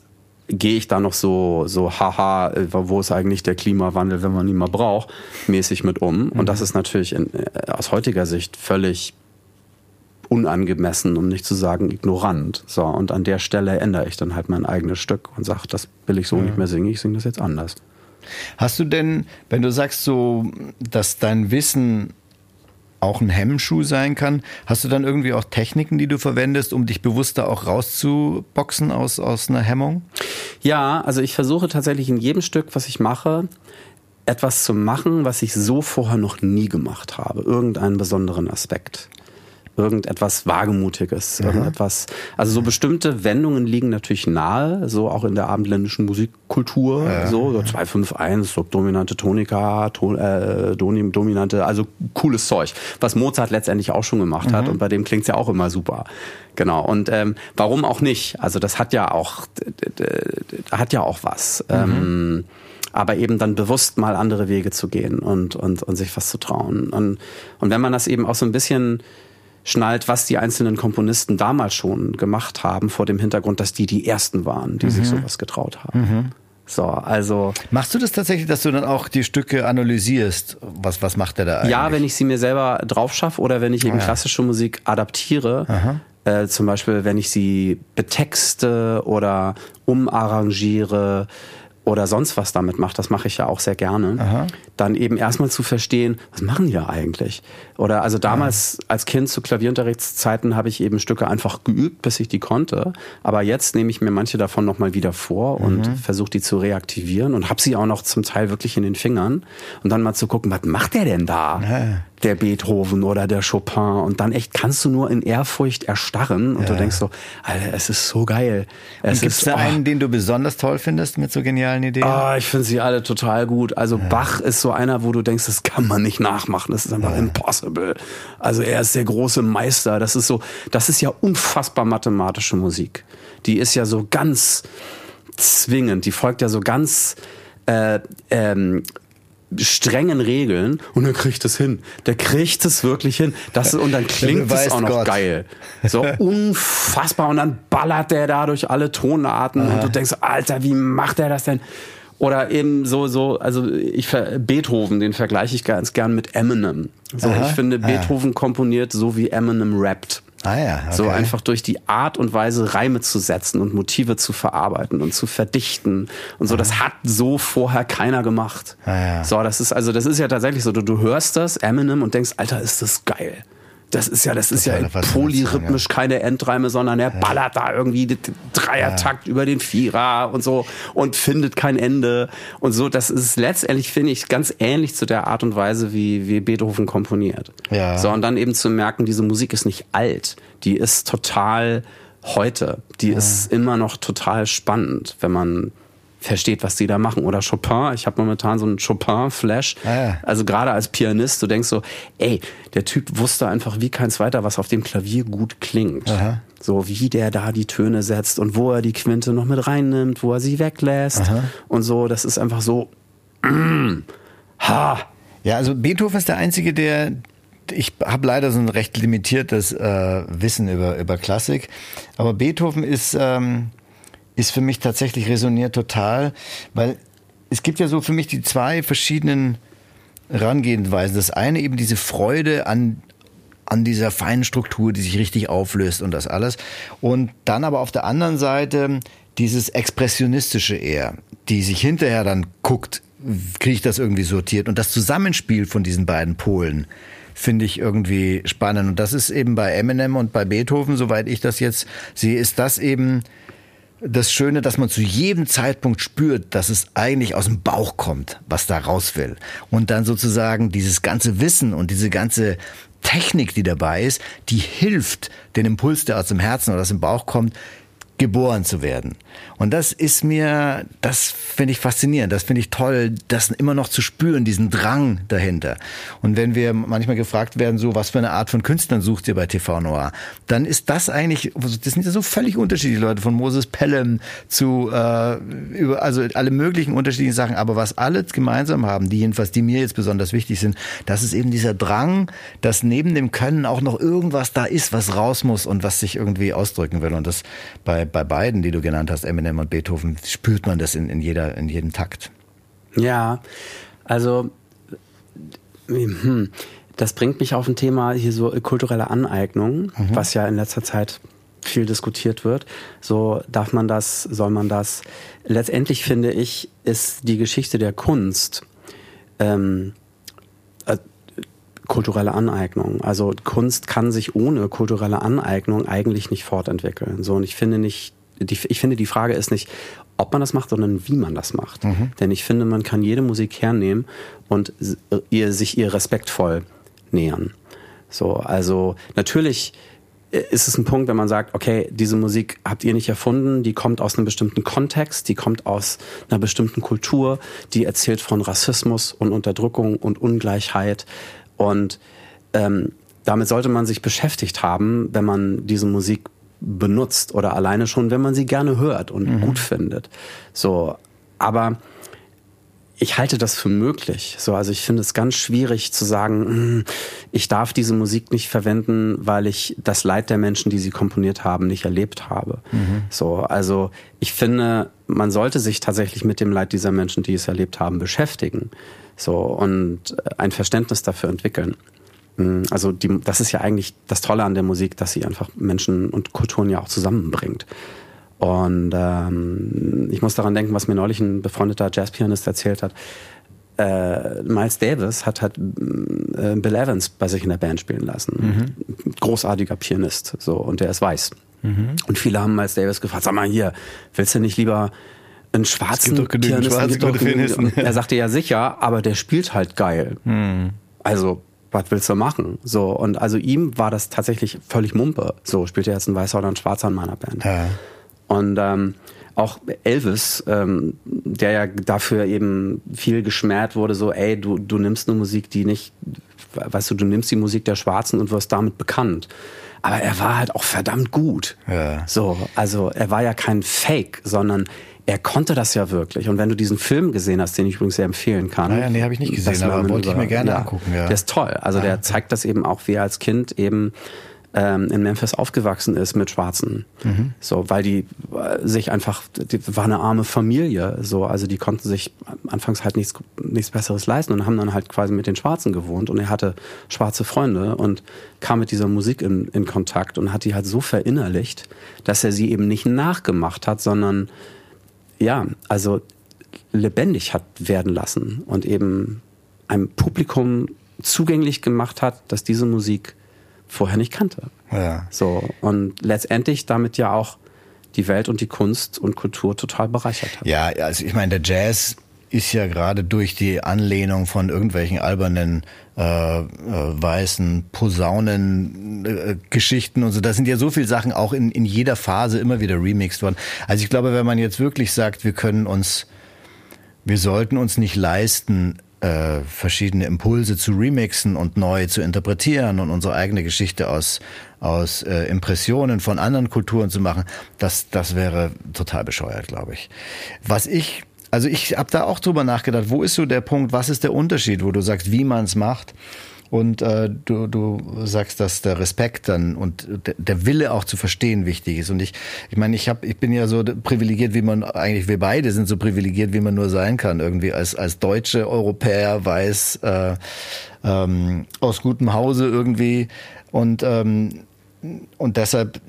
gehe ich da noch so, so, haha, äh, wo ist eigentlich der Klimawandel, wenn man ihn mal braucht, mäßig mit um. Und das mhm. ist natürlich in, äh, aus heutiger Sicht völlig unangemessen, um nicht zu sagen ignorant. So, und an der Stelle ändere ich dann halt mein eigenes Stück und sage, das will ich so ja. nicht mehr singen, ich singe das jetzt anders. Hast du denn, wenn du sagst so, dass dein Wissen auch ein Hemmschuh sein kann. Hast du dann irgendwie auch Techniken, die du verwendest, um dich bewusster auch rauszuboxen aus, aus einer Hemmung? Ja, also ich versuche tatsächlich in jedem Stück, was ich mache, etwas zu machen, was ich so vorher noch nie gemacht habe. Irgendeinen besonderen Aspekt irgendetwas Wagemutiges, mhm. irgendetwas. Also so bestimmte Wendungen liegen natürlich nahe, so auch in der abendländischen Musikkultur, ja. so, so 251, so dominante Tonika, to, äh, dominante, also cooles Zeug, was Mozart letztendlich auch schon gemacht mhm. hat und bei dem klingt's ja auch immer super. Genau. Und ähm, warum auch nicht? Also das hat ja auch hat ja auch was. Mhm. Ähm, aber eben dann bewusst mal andere Wege zu gehen und, und, und sich was zu trauen. Und, und wenn man das eben auch so ein bisschen schnallt, was die einzelnen Komponisten damals schon gemacht haben, vor dem Hintergrund, dass die die ersten waren, die mhm. sich sowas getraut haben. Mhm. So, also. Machst du das tatsächlich, dass du dann auch die Stücke analysierst? Was, was macht der da eigentlich? Ja, wenn ich sie mir selber drauf schaffe oder wenn ich eben ah, ja. klassische Musik adaptiere. Äh, zum Beispiel, wenn ich sie betexte oder umarrangiere oder sonst was damit macht, das mache ich ja auch sehr gerne, Aha. dann eben erstmal zu verstehen, was machen die da eigentlich? Oder also damals als Kind zu Klavierunterrichtszeiten habe ich eben Stücke einfach geübt, bis ich die konnte. Aber jetzt nehme ich mir manche davon nochmal wieder vor und mhm. versuche die zu reaktivieren und habe sie auch noch zum Teil wirklich in den Fingern und dann mal zu gucken, was macht der denn da? Ja. der Beethoven oder der Chopin und dann echt kannst du nur in Ehrfurcht erstarren und ja. du denkst so, Alter, es ist so geil. Es gibt es da oh, einen, den du besonders toll findest mit so genialen Ideen? Ah, oh, ich finde sie alle total gut. Also ja. Bach ist so einer, wo du denkst, das kann man nicht nachmachen. Das ist einfach impossible. Also er ist der große Meister. Das ist so, das ist ja unfassbar mathematische Musik. Die ist ja so ganz zwingend. Die folgt ja so ganz äh, ähm, strengen Regeln und dann kriegt es hin. Der kriegt es wirklich hin. Das, und dann klingt es auch noch Gott. geil. So unfassbar. Und dann ballert der da durch alle Tonarten Aha. und du denkst, Alter, wie macht er das denn? Oder eben so, so, also ich Beethoven, den vergleiche ich ganz gern mit Eminem. So, Aha. ich finde, Beethoven ah. komponiert so wie Eminem rappt. Ah ja, okay. So einfach durch die Art und Weise Reime zu setzen und Motive zu verarbeiten und zu verdichten und so. Das hat so vorher keiner gemacht. Ah ja. So, das ist also, das ist ja tatsächlich so. Du, du hörst das Eminem und denkst, Alter, ist das geil. Das ist ja, das ist ja polyrhythmisch ja. keine Endreime, sondern er ballert da irgendwie Dreiertakt ja. über den Vierer und so und findet kein Ende und so. Das ist letztendlich, finde ich, ganz ähnlich zu der Art und Weise, wie, wie Beethoven komponiert. Ja. So, und dann eben zu merken, diese Musik ist nicht alt. Die ist total heute. Die ja. ist immer noch total spannend, wenn man versteht, was die da machen. Oder Chopin, ich habe momentan so einen Chopin-Flash. Ah, ja. Also gerade als Pianist, du denkst so, ey, der Typ wusste einfach wie kein zweiter, was auf dem Klavier gut klingt. Aha. So wie der da die Töne setzt und wo er die Quinte noch mit reinnimmt, wo er sie weglässt Aha. und so. Das ist einfach so, mm, ha. Ja, also Beethoven ist der Einzige, der, ich habe leider so ein recht limitiertes äh, Wissen über, über Klassik, aber Beethoven ist... Ähm ist für mich tatsächlich resoniert total, weil es gibt ja so für mich die zwei verschiedenen Herangehensweisen. Das eine eben diese Freude an an dieser feinen Struktur, die sich richtig auflöst und das alles. Und dann aber auf der anderen Seite dieses Expressionistische eher, die sich hinterher dann guckt, kriege ich das irgendwie sortiert. Und das Zusammenspiel von diesen beiden Polen finde ich irgendwie spannend. Und das ist eben bei Eminem und bei Beethoven, soweit ich das jetzt sehe, ist das eben das Schöne, dass man zu jedem Zeitpunkt spürt, dass es eigentlich aus dem Bauch kommt, was da raus will. Und dann sozusagen dieses ganze Wissen und diese ganze Technik, die dabei ist, die hilft, den Impuls, der aus dem Herzen oder aus dem Bauch kommt, geboren zu werden. Und das ist mir, das finde ich faszinierend, das finde ich toll, das immer noch zu spüren, diesen Drang dahinter. Und wenn wir manchmal gefragt werden, so, was für eine Art von Künstlern sucht ihr bei TV Noir, dann ist das eigentlich, das sind ja so völlig unterschiedliche Leute, von Moses Pelham zu, äh, über, also alle möglichen unterschiedlichen Sachen, aber was alle gemeinsam haben, die jedenfalls, die mir jetzt besonders wichtig sind, das ist eben dieser Drang, dass neben dem Können auch noch irgendwas da ist, was raus muss und was sich irgendwie ausdrücken will. Und das bei, bei beiden, die du genannt hast, Eminem und Beethoven spürt man das in, in, jeder, in jedem Takt. Ja, also hm, das bringt mich auf ein Thema hier so kulturelle Aneignung, mhm. was ja in letzter Zeit viel diskutiert wird. So darf man das, soll man das. Letztendlich finde ich, ist die Geschichte der Kunst ähm, äh, kulturelle Aneignung. Also Kunst kann sich ohne kulturelle Aneignung eigentlich nicht fortentwickeln. So und ich finde nicht die, ich finde, die Frage ist nicht, ob man das macht, sondern wie man das macht. Mhm. Denn ich finde, man kann jede Musik hernehmen und ihr, sich ihr respektvoll nähern. So, also natürlich ist es ein Punkt, wenn man sagt, okay, diese Musik habt ihr nicht erfunden, die kommt aus einem bestimmten Kontext, die kommt aus einer bestimmten Kultur, die erzählt von Rassismus und Unterdrückung und Ungleichheit und ähm, damit sollte man sich beschäftigt haben, wenn man diese Musik benutzt oder alleine schon, wenn man sie gerne hört und mhm. gut findet. So, aber ich halte das für möglich. So, also ich finde es ganz schwierig zu sagen, hm, ich darf diese Musik nicht verwenden, weil ich das Leid der Menschen, die sie komponiert haben, nicht erlebt habe. Mhm. So, also ich finde, man sollte sich tatsächlich mit dem Leid dieser Menschen, die es erlebt haben, beschäftigen. So und ein Verständnis dafür entwickeln. Mm, also die, das ist ja eigentlich das Tolle an der Musik, dass sie einfach Menschen und Kulturen ja auch zusammenbringt. Und ähm, ich muss daran denken, was mir neulich ein befreundeter Jazzpianist erzählt hat. Äh, Miles Davis hat halt äh, Bill Evans bei sich in der Band spielen lassen. Mhm. Großartiger Pianist, so und der ist weiß. Mhm. Und viele haben Miles Davis gefragt: Sag mal hier, willst du nicht lieber einen schwarzen es gibt Pianisten? Schwarze Pianisten? Er sagte ja sicher, aber der spielt halt geil. Mhm. Also was willst du machen? So, und also ihm war das tatsächlich völlig Mumpe. So, spielt er jetzt ein Weißer oder ein Schwarzer in meiner Band. Ja. Und ähm, auch Elvis, ähm, der ja dafür eben viel geschmäht wurde, so, ey, du, du nimmst eine Musik, die nicht, weißt du, du nimmst die Musik der Schwarzen und wirst damit bekannt. Aber er war halt auch verdammt gut. Ja. So, also er war ja kein Fake, sondern er konnte das ja wirklich. Und wenn du diesen Film gesehen hast, den ich übrigens sehr empfehlen kann. Naja, nee, habe ich nicht gesehen, aber wollte ich mir gerne ja, angucken. Ja. Der ist toll. Also ja. der zeigt das eben auch, wie er als Kind eben ähm, in Memphis aufgewachsen ist mit Schwarzen. Mhm. So, weil die äh, sich einfach, die war eine arme Familie, so, also die konnten sich anfangs halt nichts, nichts Besseres leisten und haben dann halt quasi mit den Schwarzen gewohnt und er hatte schwarze Freunde und kam mit dieser Musik in, in Kontakt und hat die halt so verinnerlicht, dass er sie eben nicht nachgemacht hat, sondern ja, also lebendig hat werden lassen und eben einem Publikum zugänglich gemacht hat, dass diese Musik vorher nicht kannte. Ja. So und letztendlich damit ja auch die Welt und die Kunst und Kultur total bereichert hat. Ja, also ich meine, der Jazz ist ja gerade durch die Anlehnung von irgendwelchen albernen äh, äh, weißen Posaunen-Geschichten äh, und so. Da sind ja so viele Sachen auch in, in jeder Phase immer wieder remixed worden. Also ich glaube, wenn man jetzt wirklich sagt, wir können uns, wir sollten uns nicht leisten, äh, verschiedene Impulse zu remixen und neu zu interpretieren und unsere eigene Geschichte aus, aus äh, Impressionen von anderen Kulturen zu machen, das, das wäre total bescheuert, glaube ich. Was ich, also ich habe da auch drüber nachgedacht, wo ist so der Punkt, was ist der Unterschied, wo du sagst, wie man es macht und äh, du, du sagst, dass der Respekt dann und der Wille auch zu verstehen wichtig ist. Und ich, ich meine, ich ich bin ja so privilegiert, wie man eigentlich wir beide sind so privilegiert, wie man nur sein kann irgendwie als als deutsche Europäer weiß äh, ähm, aus gutem Hause irgendwie und ähm, und deshalb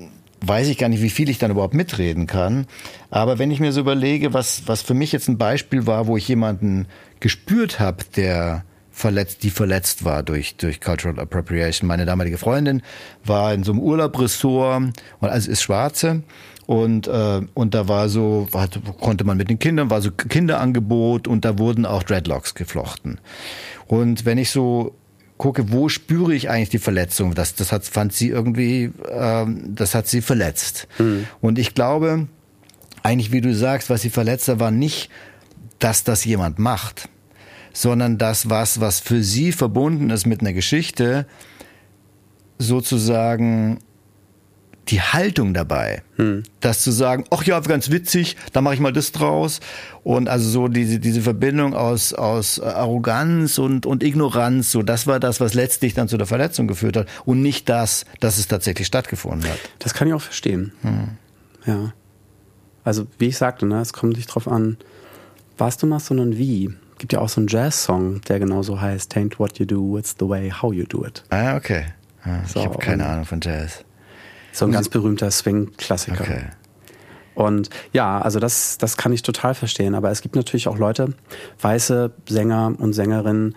weiß ich gar nicht, wie viel ich dann überhaupt mitreden kann. Aber wenn ich mir so überlege, was was für mich jetzt ein Beispiel war, wo ich jemanden gespürt habe, der verletzt, die verletzt war durch, durch Cultural Appropriation. Meine damalige Freundin war in so einem Urlaubressort und also ist Schwarze. Und, äh, und da war so, war, konnte man mit den Kindern, war so Kinderangebot und da wurden auch Dreadlocks geflochten. Und wenn ich so gucke, wo spüre ich eigentlich die Verletzung? Das, das hat, fand sie irgendwie, ähm, das hat sie verletzt. Mhm. Und ich glaube, eigentlich, wie du sagst, was sie verletzt hat, war nicht, dass das jemand macht, sondern das was, was für sie verbunden ist mit einer Geschichte, sozusagen die Haltung dabei, hm. das zu sagen, ach ja, ganz witzig, da mache ich mal das draus und also so diese diese Verbindung aus aus Arroganz und und Ignoranz, so das war das, was letztlich dann zu der Verletzung geführt hat und nicht das, dass es tatsächlich stattgefunden hat. Das kann ich auch verstehen. Hm. Ja, also wie ich sagte, ne, es kommt nicht drauf an, was du machst, sondern wie gibt ja auch so einen Jazz-Song, der genauso heißt, Tain't what you do, it's the way how you do it. Ah, okay. Ah, so, ich habe keine Ahnung von Jazz. So ein ganz berühmter Swing-Klassiker. Okay. Und ja, also das, das kann ich total verstehen. Aber es gibt natürlich auch Leute, weiße Sänger und Sängerinnen,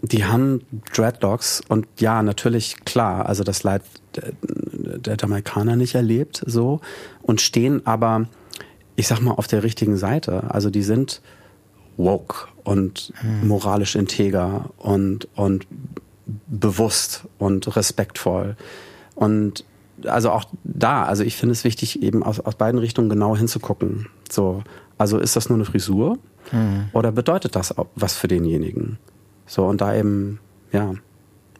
die haben Dreadlocks und ja, natürlich klar, also das Leid der Jamaikaner nicht erlebt so und stehen aber, ich sag mal, auf der richtigen Seite. Also die sind woke und hm. moralisch integer und, und bewusst und respektvoll. Und also auch da, also ich finde es wichtig, eben aus, aus beiden Richtungen genau hinzugucken. So, also ist das nur eine Frisur hm. oder bedeutet das was für denjenigen? So, und da eben, ja.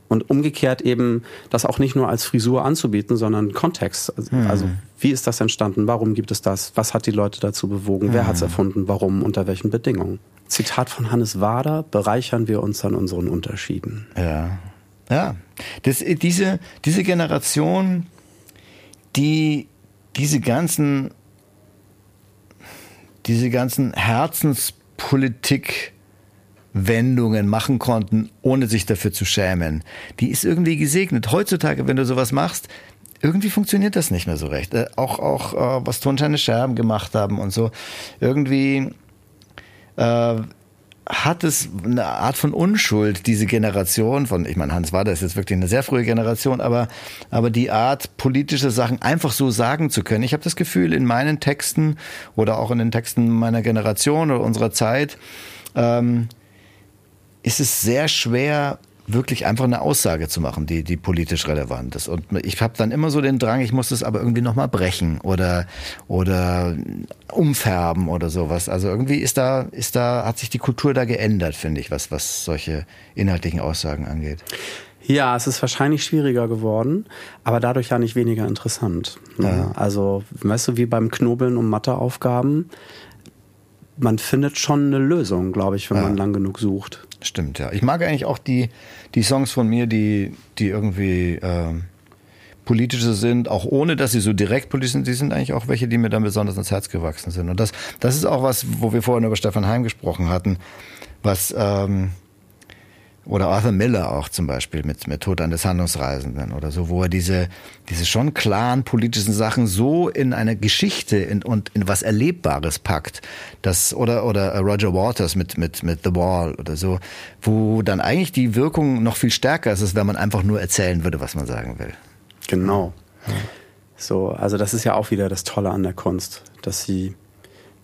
Und umgekehrt eben das auch nicht nur als Frisur anzubieten, sondern Kontext. Also, hm. also wie ist das entstanden? Warum gibt es das? Was hat die Leute dazu bewogen? Wer hat es erfunden? Warum? Unter welchen Bedingungen? Zitat von Hannes Wader, bereichern wir uns an unseren Unterschieden. Ja. Ja. Das, diese, diese Generation, die diese ganzen, diese ganzen Herzenspolitik Wendungen machen konnten, ohne sich dafür zu schämen. Die ist irgendwie gesegnet. Heutzutage, wenn du sowas machst, irgendwie funktioniert das nicht mehr so recht. Äh, auch, auch äh, was Tonscheine Scherben gemacht haben und so. Irgendwie äh, hat es eine Art von Unschuld, diese Generation von, ich meine, Hans war das jetzt wirklich eine sehr frühe Generation, aber, aber die Art, politische Sachen einfach so sagen zu können. Ich habe das Gefühl, in meinen Texten oder auch in den Texten meiner Generation oder unserer Zeit ähm, ist es sehr schwer, wirklich einfach eine Aussage zu machen, die, die politisch relevant ist. Und ich habe dann immer so den Drang, ich muss das aber irgendwie nochmal brechen oder, oder umfärben oder sowas. Also irgendwie ist da, ist da, hat sich die Kultur da geändert, finde ich, was, was solche inhaltlichen Aussagen angeht. Ja, es ist wahrscheinlich schwieriger geworden, aber dadurch ja nicht weniger interessant. Ja. Also, weißt du, wie beim Knobeln um Matheaufgaben, man findet schon eine Lösung, glaube ich, wenn ja. man lang genug sucht. Stimmt, ja. Ich mag eigentlich auch die, die Songs von mir, die, die irgendwie äh, politische sind, auch ohne dass sie so direkt politisch sind. Die sind eigentlich auch welche, die mir dann besonders ins Herz gewachsen sind. Und das, das ist auch was, wo wir vorhin über Stefan Heim gesprochen hatten, was ähm, oder Arthur Miller auch zum Beispiel mit, mit Tod eines Handlungsreisenden oder so, wo er diese, diese schon klaren politischen Sachen so in eine Geschichte in, und in was Erlebbares packt. Das, oder, oder Roger Waters mit, mit, mit The Wall oder so, wo dann eigentlich die Wirkung noch viel stärker ist, als wenn man einfach nur erzählen würde, was man sagen will. Genau. So, also das ist ja auch wieder das Tolle an der Kunst, dass sie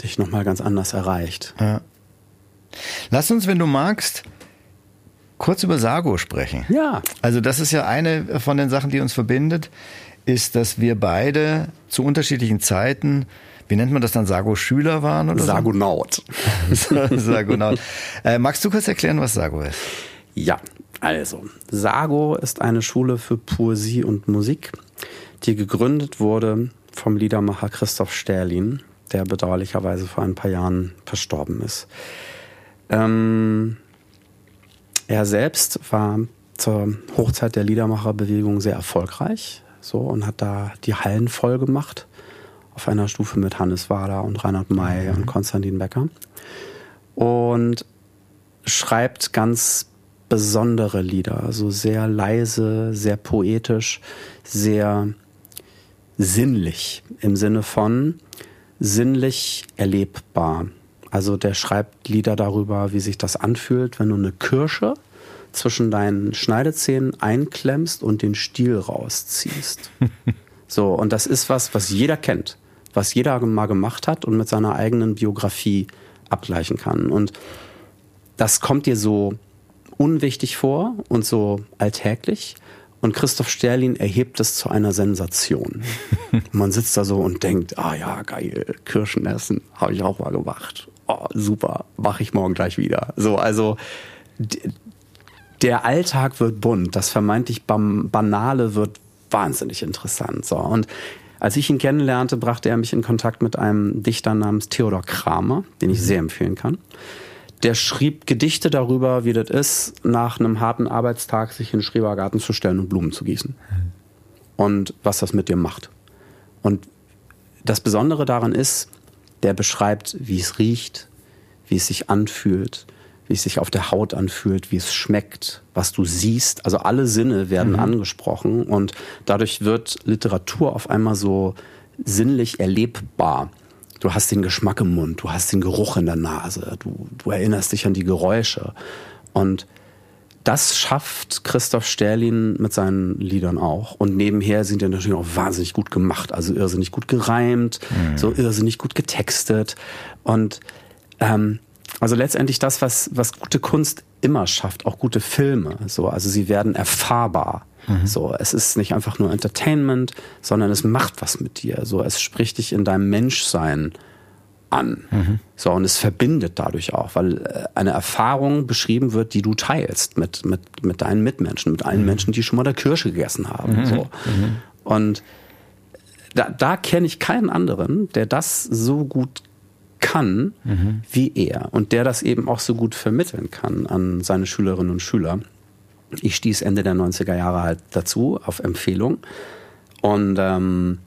dich nochmal ganz anders erreicht. Ja. Lass uns, wenn du magst, kurz über Sago sprechen. Ja. Also das ist ja eine von den Sachen, die uns verbindet, ist, dass wir beide zu unterschiedlichen Zeiten wie nennt man das dann, Sago-Schüler waren oder Sagonaut. So? Sagonaut. Äh, magst du kurz erklären, was Sago ist? Ja, also Sago ist eine Schule für Poesie und Musik, die gegründet wurde vom Liedermacher Christoph Sterlin, der bedauerlicherweise vor ein paar Jahren verstorben ist. Ähm, er selbst war zur Hochzeit der Liedermacherbewegung sehr erfolgreich so und hat da die Hallen voll gemacht auf einer Stufe mit Hannes Wader und Reinhard May mhm. und Konstantin Becker und schreibt ganz besondere Lieder, also sehr leise, sehr poetisch, sehr sinnlich im Sinne von sinnlich erlebbar. Also der schreibt Lieder darüber, wie sich das anfühlt, wenn du eine Kirsche zwischen deinen Schneidezähnen einklemmst und den Stiel rausziehst. so, und das ist was, was jeder kennt, was jeder mal gemacht hat und mit seiner eigenen Biografie abgleichen kann. Und das kommt dir so unwichtig vor und so alltäglich. Und Christoph Sterlin erhebt es zu einer Sensation. Man sitzt da so und denkt, ah ja, geil, Kirschen essen, habe ich auch mal gemacht oh, super, mache ich morgen gleich wieder. So, also der Alltag wird bunt, das vermeintlich Banale wird wahnsinnig interessant. So, und als ich ihn kennenlernte, brachte er mich in Kontakt mit einem Dichter namens Theodor Kramer, den ich mhm. sehr empfehlen kann. Der schrieb Gedichte darüber, wie das ist, nach einem harten Arbeitstag sich in den Schrebergarten zu stellen und Blumen zu gießen. Mhm. Und was das mit dir macht. Und das Besondere daran ist, der beschreibt, wie es riecht, wie es sich anfühlt, wie es sich auf der Haut anfühlt, wie es schmeckt, was du siehst. Also alle Sinne werden mhm. angesprochen und dadurch wird Literatur auf einmal so sinnlich erlebbar. Du hast den Geschmack im Mund, du hast den Geruch in der Nase, du, du erinnerst dich an die Geräusche. Und das schafft Christoph Sterlin mit seinen Liedern auch. Und nebenher sind die natürlich auch wahnsinnig gut gemacht. Also irrsinnig gut gereimt, mhm. so irrsinnig gut getextet. Und ähm, also letztendlich das, was, was gute Kunst immer schafft, auch gute Filme. So, also sie werden erfahrbar. Mhm. So, es ist nicht einfach nur Entertainment, sondern es macht was mit dir. So, es spricht dich in deinem Menschsein an. Mhm. So, und es verbindet dadurch auch, weil äh, eine Erfahrung beschrieben wird, die du teilst mit, mit, mit deinen Mitmenschen, mit allen mhm. Menschen, die schon mal der Kirsche gegessen haben. Mhm. So. Mhm. Und da, da kenne ich keinen anderen, der das so gut kann mhm. wie er und der das eben auch so gut vermitteln kann an seine Schülerinnen und Schüler. Ich stieß Ende der 90er Jahre halt dazu auf Empfehlung und ähm,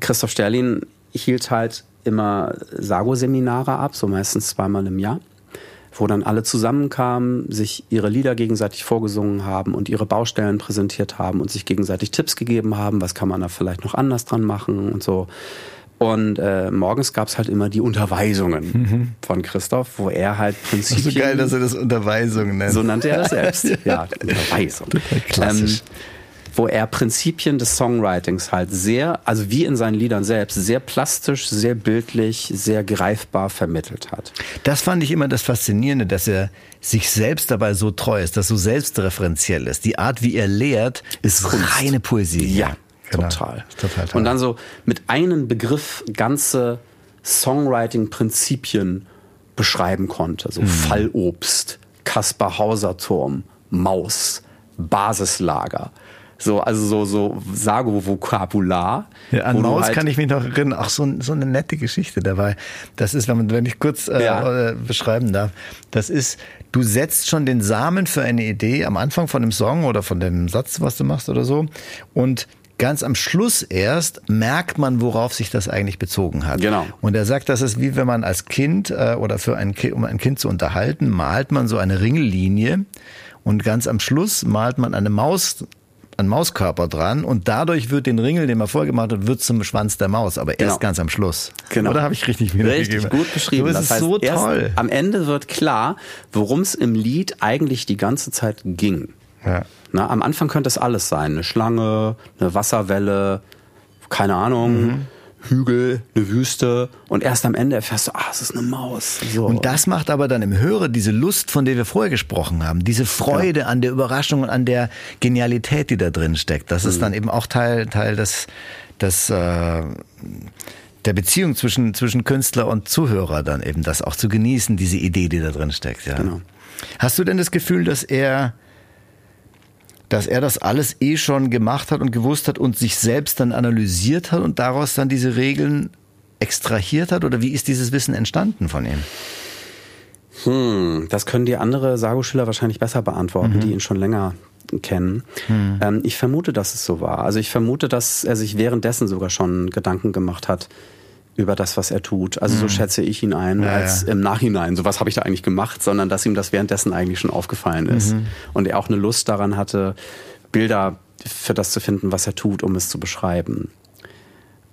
Christoph Sterlin hielt halt immer Sago-Seminare ab, so meistens zweimal im Jahr, wo dann alle zusammenkamen, sich ihre Lieder gegenseitig vorgesungen haben und ihre Baustellen präsentiert haben und sich gegenseitig Tipps gegeben haben, was kann man da vielleicht noch anders dran machen und so. Und äh, morgens gab's halt immer die Unterweisungen mhm. von Christoph, wo er halt Prinzipien... So geil, dass er das Unterweisungen nennt. So nannte er das selbst. ja, Unterweisung. Klassisch. Ähm, wo er Prinzipien des Songwritings halt sehr, also wie in seinen Liedern selbst, sehr plastisch, sehr bildlich, sehr greifbar vermittelt hat. Das fand ich immer das Faszinierende, dass er sich selbst dabei so treu ist, dass so selbstreferenziell ist. Die Art, wie er lehrt, ist Kunst. reine Poesie. Ja, genau. total. total. Und dann so mit einem Begriff ganze Songwriting-Prinzipien beschreiben konnte. So mhm. Fallobst, Kaspar Hauser Turm, Maus, Basislager. So, also so, so Sago-Vokabular. Ja, an Maus halt kann ich mich noch erinnern. Ach, so, so eine nette Geschichte dabei. Das ist, wenn, man, wenn ich kurz äh, ja. Äh, beschreiben darf, das ist, du setzt schon den Samen für eine Idee am Anfang von dem Song oder von dem Satz, was du machst oder so. Und ganz am Schluss erst merkt man, worauf sich das eigentlich bezogen hat. Genau. Und er sagt, das ist wie wenn man als Kind äh, oder für ein kind, um ein Kind zu unterhalten, malt man so eine Ringellinie und ganz am Schluss malt man eine Maus ein Mauskörper dran und dadurch wird den Ringel, den man vorher gemacht hat, wird zum Schwanz der Maus, aber genau. erst ganz am Schluss. Genau. Oder habe ich richtig wiedergegeben? Richtig gut beschrieben. Das, das ist so toll. Am Ende wird klar, worum es im Lied eigentlich die ganze Zeit ging. Ja. Na, am Anfang könnte es alles sein. Eine Schlange, eine Wasserwelle, keine Ahnung. Mhm. Hügel, eine Wüste und erst am Ende erfährst du, ah, es ist eine Maus. So. Und das macht aber dann im Hörer diese Lust, von der wir vorher gesprochen haben, diese Freude ja. an der Überraschung und an der Genialität, die da drin steckt. Das mhm. ist dann eben auch Teil, Teil des, des äh, der Beziehung zwischen, zwischen Künstler und Zuhörer dann eben, das auch zu genießen, diese Idee, die da drin steckt. Ja. Genau. Hast du denn das Gefühl, dass er dass er das alles eh schon gemacht hat und gewusst hat und sich selbst dann analysiert hat und daraus dann diese Regeln extrahiert hat? Oder wie ist dieses Wissen entstanden von ihm? Hm, das können die andere Sago-Schüler wahrscheinlich besser beantworten, mhm. die ihn schon länger kennen. Mhm. Ähm, ich vermute, dass es so war. Also ich vermute, dass er sich währenddessen sogar schon Gedanken gemacht hat, über das, was er tut. Also mhm. so schätze ich ihn ein, ja, als ja. im Nachhinein, so was habe ich da eigentlich gemacht, sondern dass ihm das währenddessen eigentlich schon aufgefallen ist. Mhm. Und er auch eine Lust daran hatte, Bilder für das zu finden, was er tut, um es zu beschreiben.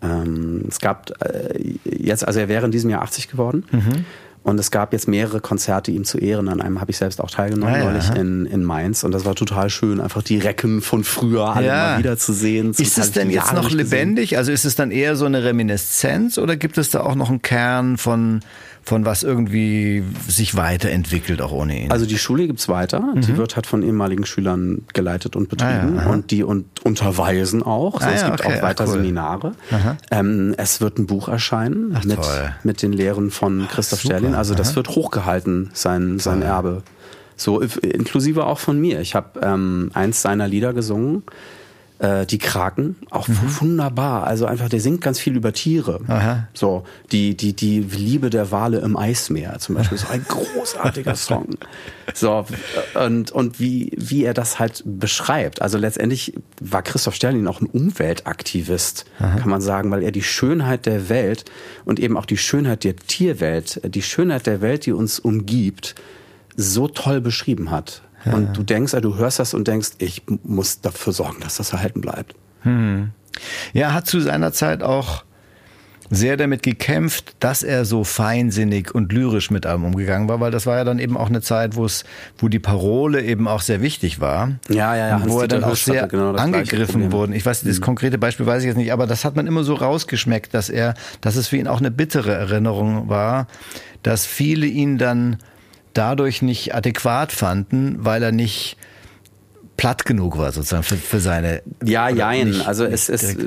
Ähm, es gab äh, jetzt, also er wäre in diesem Jahr 80 geworden. Mhm. Und es gab jetzt mehrere Konzerte ihm zu Ehren. An einem habe ich selbst auch teilgenommen, ah, neulich in, in Mainz. Und das war total schön, einfach die Recken von früher alle ja. mal wieder zu sehen. Ist es denn jetzt noch lebendig? Also ist es dann eher so eine Reminiszenz oder gibt es da auch noch einen Kern von von was irgendwie sich weiterentwickelt, auch ohne ihn. Also die Schule gibt's weiter. Mhm. Die wird halt von ehemaligen Schülern geleitet und betrieben. Ah, ja, und die und unterweisen auch. Also ah, es gibt okay, auch weiter cool. Seminare. Ähm, es wird ein Buch erscheinen Ach, mit, mit den Lehren von Christoph Ach, Sterlin. Also das aha. wird hochgehalten, sein, sein Erbe. So inklusive auch von mir. Ich habe ähm, eins seiner Lieder gesungen äh, die Kraken, auch mhm. wunderbar. Also einfach, der singt ganz viel über Tiere. Aha. So, die, die, die Liebe der Wale im Eismeer zum Beispiel, so ein großartiger Song. So, und, und wie, wie er das halt beschreibt. Also letztendlich war Christoph Sterlin auch ein Umweltaktivist, Aha. kann man sagen, weil er die Schönheit der Welt und eben auch die Schönheit der Tierwelt, die Schönheit der Welt, die uns umgibt, so toll beschrieben hat. Und du denkst, du hörst das und denkst, ich muss dafür sorgen, dass das erhalten bleibt. Hm. Ja, er hat zu seiner Zeit auch sehr damit gekämpft, dass er so feinsinnig und lyrisch mit allem umgegangen war, weil das war ja dann eben auch eine Zeit, wo es, wo die Parole eben auch sehr wichtig war. Ja, ja, ja. Wo er dann auch sehr genau angegriffen wurde. Ich weiß, das mhm. konkrete Beispiel weiß ich jetzt nicht, aber das hat man immer so rausgeschmeckt, dass er, dass es für ihn auch eine bittere Erinnerung war, dass viele ihn dann dadurch nicht adäquat fanden, weil er nicht platt genug war sozusagen für, für seine ja jein nicht, also es ist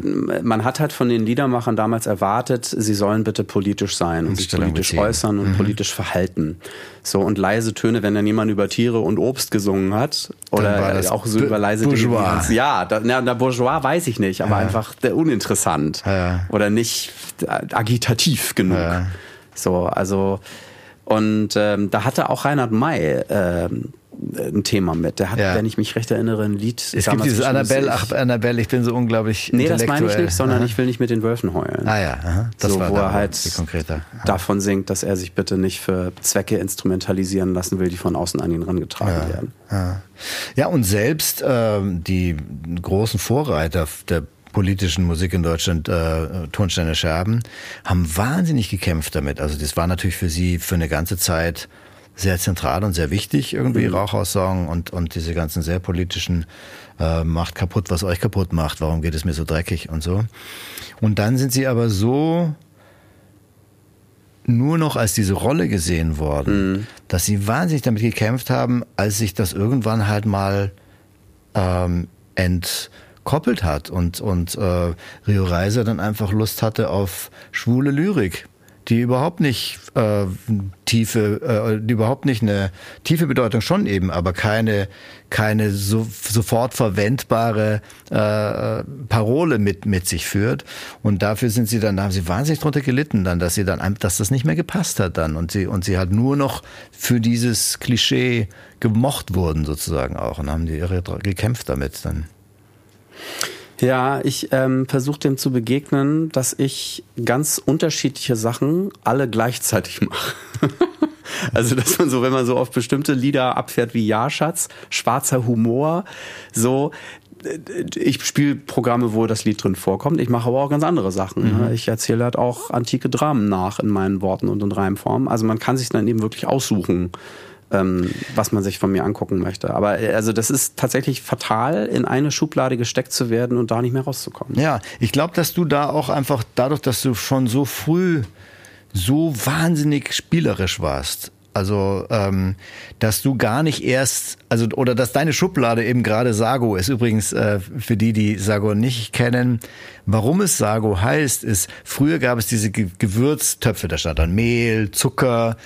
man hat halt von den Liedermachern damals erwartet sie sollen bitte politisch sein und sich politisch äußern und mhm. politisch verhalten so und leise Töne wenn dann jemand über Tiere und Obst gesungen hat oder auch so über leise Bourgeois. Dinge ja da, na, der Bourgeois weiß ich nicht aber ja. einfach der uninteressant ja. oder nicht agitativ genug ja. so also und ähm, da hatte auch Reinhard May ähm, ein Thema mit. Der hat, ja. wenn ich mich recht erinnere, ein Lied. Es gibt dieses Annabelle, ach Annabelle, ich bin so unglaublich. Nee, das meine ich nicht, sondern aha. ich will nicht mit den Wölfen heulen. Ah ja, aha. das so, war wo er halt davon singt, dass er sich bitte nicht für Zwecke instrumentalisieren lassen will, die von außen an ihn rangetragen ja. werden. Ja. ja, und selbst ähm, die großen Vorreiter der politischen Musik in Deutschland, äh, Tonsteine Scherben, haben wahnsinnig gekämpft damit. Also das war natürlich für sie für eine ganze Zeit sehr zentral und sehr wichtig, irgendwie mhm. Rauchaussong und, und diese ganzen sehr politischen äh, macht kaputt, was euch kaputt macht, warum geht es mir so dreckig und so. Und dann sind sie aber so nur noch als diese Rolle gesehen worden, mhm. dass sie wahnsinnig damit gekämpft haben, als sich das irgendwann halt mal ähm, entkoppelt hat und, und äh, Rio Reiser dann einfach Lust hatte auf schwule Lyrik die überhaupt nicht äh, tiefe, äh, die überhaupt nicht eine tiefe Bedeutung schon eben, aber keine keine so, sofort verwendbare äh, Parole mit mit sich führt. Und dafür sind sie dann, da haben sie wahnsinnig drunter gelitten, dann, dass sie dann, dass das nicht mehr gepasst hat dann und sie und sie halt nur noch für dieses Klischee gemocht wurden sozusagen auch und haben die irre gekämpft damit dann. Ja, ich ähm, versuche dem zu begegnen, dass ich ganz unterschiedliche Sachen alle gleichzeitig mache. also, dass man so, wenn man so auf bestimmte Lieder abfährt wie Ja, Schatz, schwarzer Humor, so, ich spiele Programme, wo das Lied drin vorkommt. Ich mache aber auch ganz andere Sachen. Mhm. Ich erzähle halt auch antike Dramen nach in meinen Worten und in Reimform. Also man kann sich dann eben wirklich aussuchen, ähm, was man sich von mir angucken möchte. Aber äh, also das ist tatsächlich fatal, in eine Schublade gesteckt zu werden und da nicht mehr rauszukommen. Ja, ich glaube, dass du da auch einfach dadurch, dass du schon so früh so wahnsinnig spielerisch warst, also, ähm, dass du gar nicht erst, also oder dass deine Schublade eben gerade Sago ist. Übrigens äh, für die, die Sago nicht kennen, warum es Sago heißt, ist früher gab es diese Gewürztöpfe, da stand dann Mehl, Zucker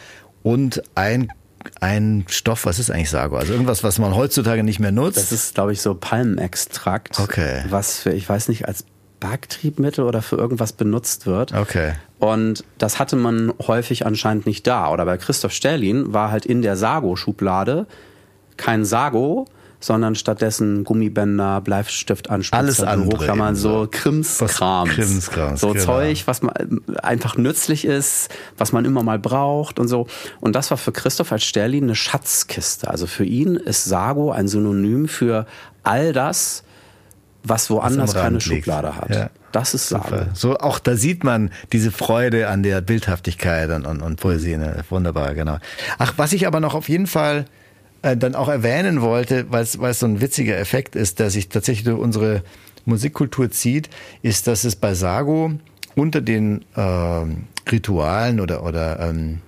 und ein ein Stoff, was ist eigentlich Sago? Also irgendwas, was man heutzutage nicht mehr nutzt? Das ist, glaube ich, so Palmenextrakt. Okay. Was für, ich weiß nicht, als Backtriebmittel oder für irgendwas benutzt wird. Okay. Und das hatte man häufig anscheinend nicht da. Oder bei Christoph Sterlin war halt in der Sago-Schublade kein Sago, sondern stattdessen Gummibänder, Bleistift alles andere, Hochklammern, so Krimskram, Krimskrams, so genau. Zeug, was man einfach nützlich ist, was man immer mal braucht und so. Und das war für Christoph als Sterlin eine Schatzkiste. Also für ihn ist Sago ein Synonym für all das, was woanders keine Schublade hat. Ja. Das ist Sago. So auch da sieht man diese Freude an der Bildhaftigkeit und, und, und Poesie. Ne? Wunderbar, genau. Ach, was ich aber noch auf jeden Fall äh, dann auch erwähnen wollte, weil es so ein witziger Effekt ist, der sich tatsächlich durch unsere Musikkultur zieht, ist, dass es bei Sago unter den äh, Ritualen oder, oder ähm,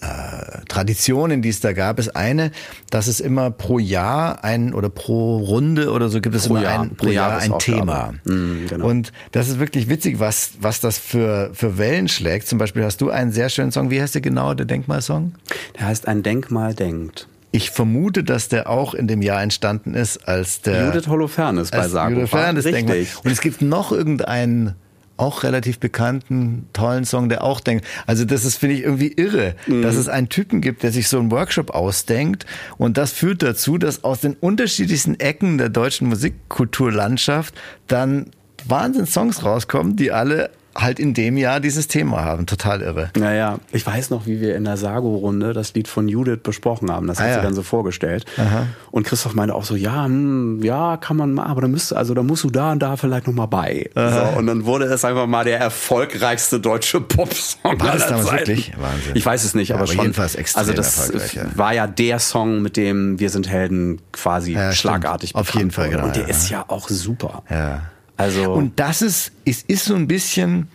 äh, Traditionen, die es da gab, ist eine, dass es immer pro Jahr ein oder pro Runde oder so gibt es pro immer Jahr, ein, pro Jahr ein Thema. Mhm, genau. Und das ist wirklich witzig, was, was das für, für Wellen schlägt. Zum Beispiel hast du einen sehr schönen Song. Wie heißt der genau, der Denkmalsong? Der heißt Ein Denkmal denkt. Ich vermute, dass der auch in dem Jahr entstanden ist, als der Judith Holofernes bei Sarkophag. Holofernes Richtig. Und es gibt noch irgendeinen auch relativ bekannten, tollen Song, der auch denkt. Also das ist, finde ich, irgendwie irre, mhm. dass es einen Typen gibt, der sich so einen Workshop ausdenkt. Und das führt dazu, dass aus den unterschiedlichsten Ecken der deutschen Musikkulturlandschaft dann Wahnsinn Songs rauskommen, die alle halt in dem Jahr dieses Thema haben. Total irre. Naja, ich weiß noch, wie wir in der Sago-Runde das Lied von Judith besprochen haben. Das ah, hat ja. sie dann so vorgestellt. Aha. Und Christoph meinte auch so, ja, hm, ja, kann man mal, aber da müsste, also da musst du da und da vielleicht noch mal bei. So, und dann wurde es einfach mal der erfolgreichste deutsche Popsong War das damals wirklich? Wahnsinn. Ich weiß es nicht, ja, aber, aber schon. Jedenfalls extrem also das ja. war ja der Song, mit dem Wir sind Helden quasi schlagartig Auf jeden Fall, genau. Und der ist ja auch super. Ja. Also und das ist, es ist so ein bisschen,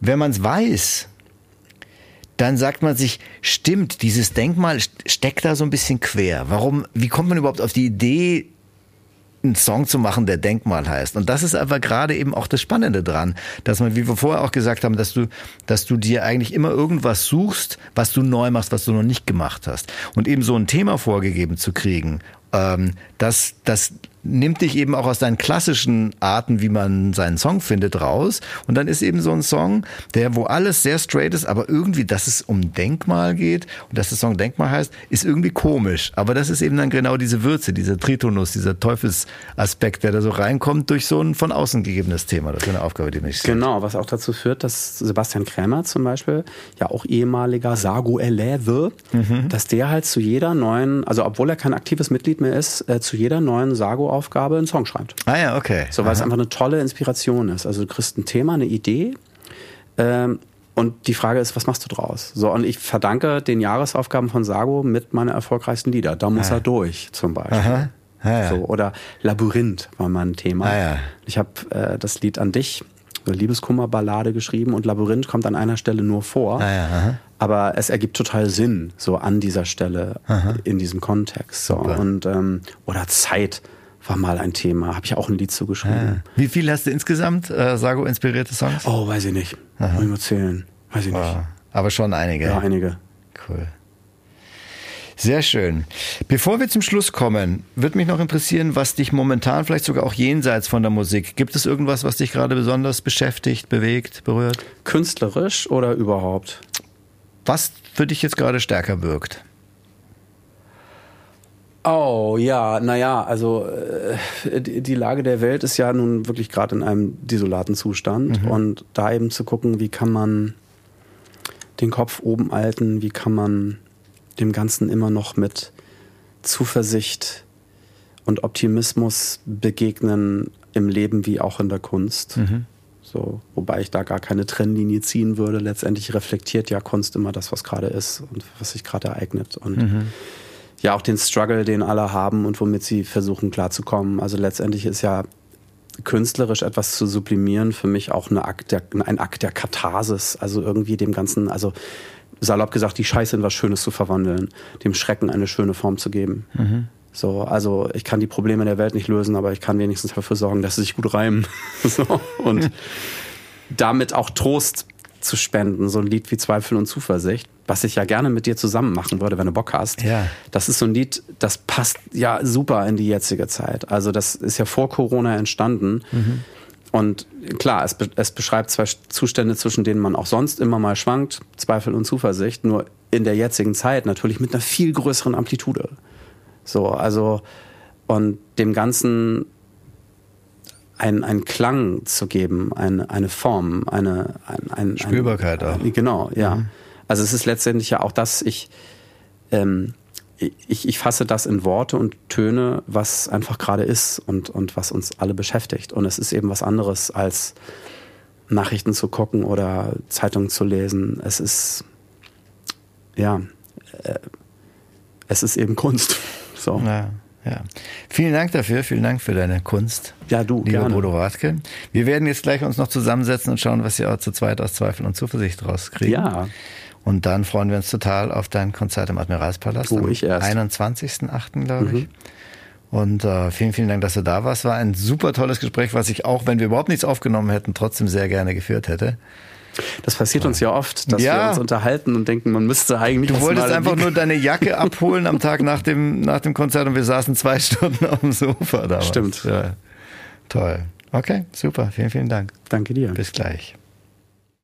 wenn man es weiß, dann sagt man sich, stimmt, dieses Denkmal steckt da so ein bisschen quer. Warum, wie kommt man überhaupt auf die Idee, einen Song zu machen, der Denkmal heißt. Und das ist aber gerade eben auch das Spannende dran, dass man, wie wir vorher auch gesagt haben, dass du, dass du dir eigentlich immer irgendwas suchst, was du neu machst, was du noch nicht gemacht hast. Und eben so ein Thema vorgegeben zu kriegen, ähm, das, das nimmt dich eben auch aus deinen klassischen Arten, wie man seinen Song findet, raus. Und dann ist eben so ein Song, der, wo alles sehr straight ist, aber irgendwie, dass es um Denkmal geht und dass der Song Denkmal heißt, ist irgendwie komisch. Aber das ist eben dann genau diese Würze, dieser Tritonus, dieser Teufelsaspekt, der da so reinkommt durch so ein von außen gegebenes Thema. Das ist eine Aufgabe, die mich Genau, was auch dazu führt, dass Sebastian Krämer zum Beispiel, ja auch ehemaliger Sago-Eleve, mhm. dass der halt zu jeder neuen, also obwohl er kein aktives Mitglied mehr ist, äh, zu jeder neuen Sago Aufgabe einen Song schreibt. Ah ja, okay. So, weil Aha. es einfach eine tolle Inspiration ist. Also du kriegst ein Thema, eine Idee ähm, und die Frage ist, was machst du draus? So, und ich verdanke den Jahresaufgaben von Sago mit meiner erfolgreichsten Lieder. Da muss ah. er durch, zum Beispiel. Aha. Ah, ja. so, oder Labyrinth war mein Thema. Ah, ja. Ich habe äh, das Lied an dich, eine Liebeskummerballade geschrieben und Labyrinth kommt an einer Stelle nur vor. Ah, ja, aber es ergibt total Sinn, so an dieser Stelle aha. in diesem Kontext. So. Und, ähm, oder Zeit war mal ein Thema. Habe ich auch ein Lied zugeschrieben. Wie viel hast du insgesamt äh, Sago-inspirierte Songs? Oh, weiß ich nicht. Aha. Muss ich nur zählen. Weiß ich nicht. Aber schon einige. Ja, einige. Cool. Sehr schön. Bevor wir zum Schluss kommen, würde mich noch interessieren, was dich momentan vielleicht sogar auch jenseits von der Musik, gibt es irgendwas, was dich gerade besonders beschäftigt, bewegt, berührt? Künstlerisch oder überhaupt? Was für dich jetzt gerade stärker wirkt? Oh ja, naja, also äh, die Lage der Welt ist ja nun wirklich gerade in einem desolaten Zustand mhm. und da eben zu gucken, wie kann man den Kopf oben halten, wie kann man dem Ganzen immer noch mit Zuversicht und Optimismus begegnen im Leben wie auch in der Kunst. Mhm. So, wobei ich da gar keine Trennlinie ziehen würde. Letztendlich reflektiert ja Kunst immer das, was gerade ist und was sich gerade ereignet. Und mhm. Ja, auch den Struggle, den alle haben und womit sie versuchen klarzukommen. Also letztendlich ist ja künstlerisch etwas zu sublimieren für mich auch eine Akt der, ein Akt der Katharsis. Also irgendwie dem Ganzen, also salopp gesagt, die Scheiße in was Schönes zu verwandeln, dem Schrecken eine schöne Form zu geben. Mhm. So, also ich kann die Probleme der Welt nicht lösen, aber ich kann wenigstens dafür sorgen, dass sie sich gut reimen. so, und damit auch Trost zu spenden, so ein Lied wie Zweifel und Zuversicht, was ich ja gerne mit dir zusammen machen würde, wenn du Bock hast. Ja. Das ist so ein Lied, das passt ja super in die jetzige Zeit. Also das ist ja vor Corona entstanden. Mhm. Und klar, es, es beschreibt zwei Zustände, zwischen denen man auch sonst immer mal schwankt, Zweifel und Zuversicht, nur in der jetzigen Zeit natürlich mit einer viel größeren Amplitude. So, also, und dem Ganzen ein, einen Klang zu geben, eine, eine Form, eine, ein, ein, Spürbarkeit ein, auch. Genau, ja. Mhm. Also es ist letztendlich ja auch das, ich, ähm, ich, ich fasse das in Worte und Töne, was einfach gerade ist und, und was uns alle beschäftigt. Und es ist eben was anderes als Nachrichten zu gucken oder Zeitungen zu lesen. Es ist, ja, äh, es ist eben Kunst. So. Ja, ja. Vielen Dank dafür, vielen Dank für deine Kunst. Ja, du, lieber gerne. Bodo Radke. Wir werden jetzt gleich uns noch zusammensetzen und schauen, was wir auch zu zweit aus Zweifel und Zuversicht rauskriegen. Ja. Und dann freuen wir uns total auf dein Konzert im Admiralspalast oh, ich erst. am 21.8., glaube ich. Mhm. Und äh, vielen, vielen Dank, dass du da warst. War ein super tolles Gespräch, was ich auch, wenn wir überhaupt nichts aufgenommen hätten, trotzdem sehr gerne geführt hätte. Das passiert uns ja oft, dass ja. wir uns unterhalten und denken, man müsste eigentlich. Du wolltest einfach nur deine Jacke abholen am Tag nach dem, nach dem Konzert und wir saßen zwei Stunden auf dem Sofa da. Stimmt. Ja. Toll. Okay, super. Vielen, vielen Dank. Danke dir. Bis gleich.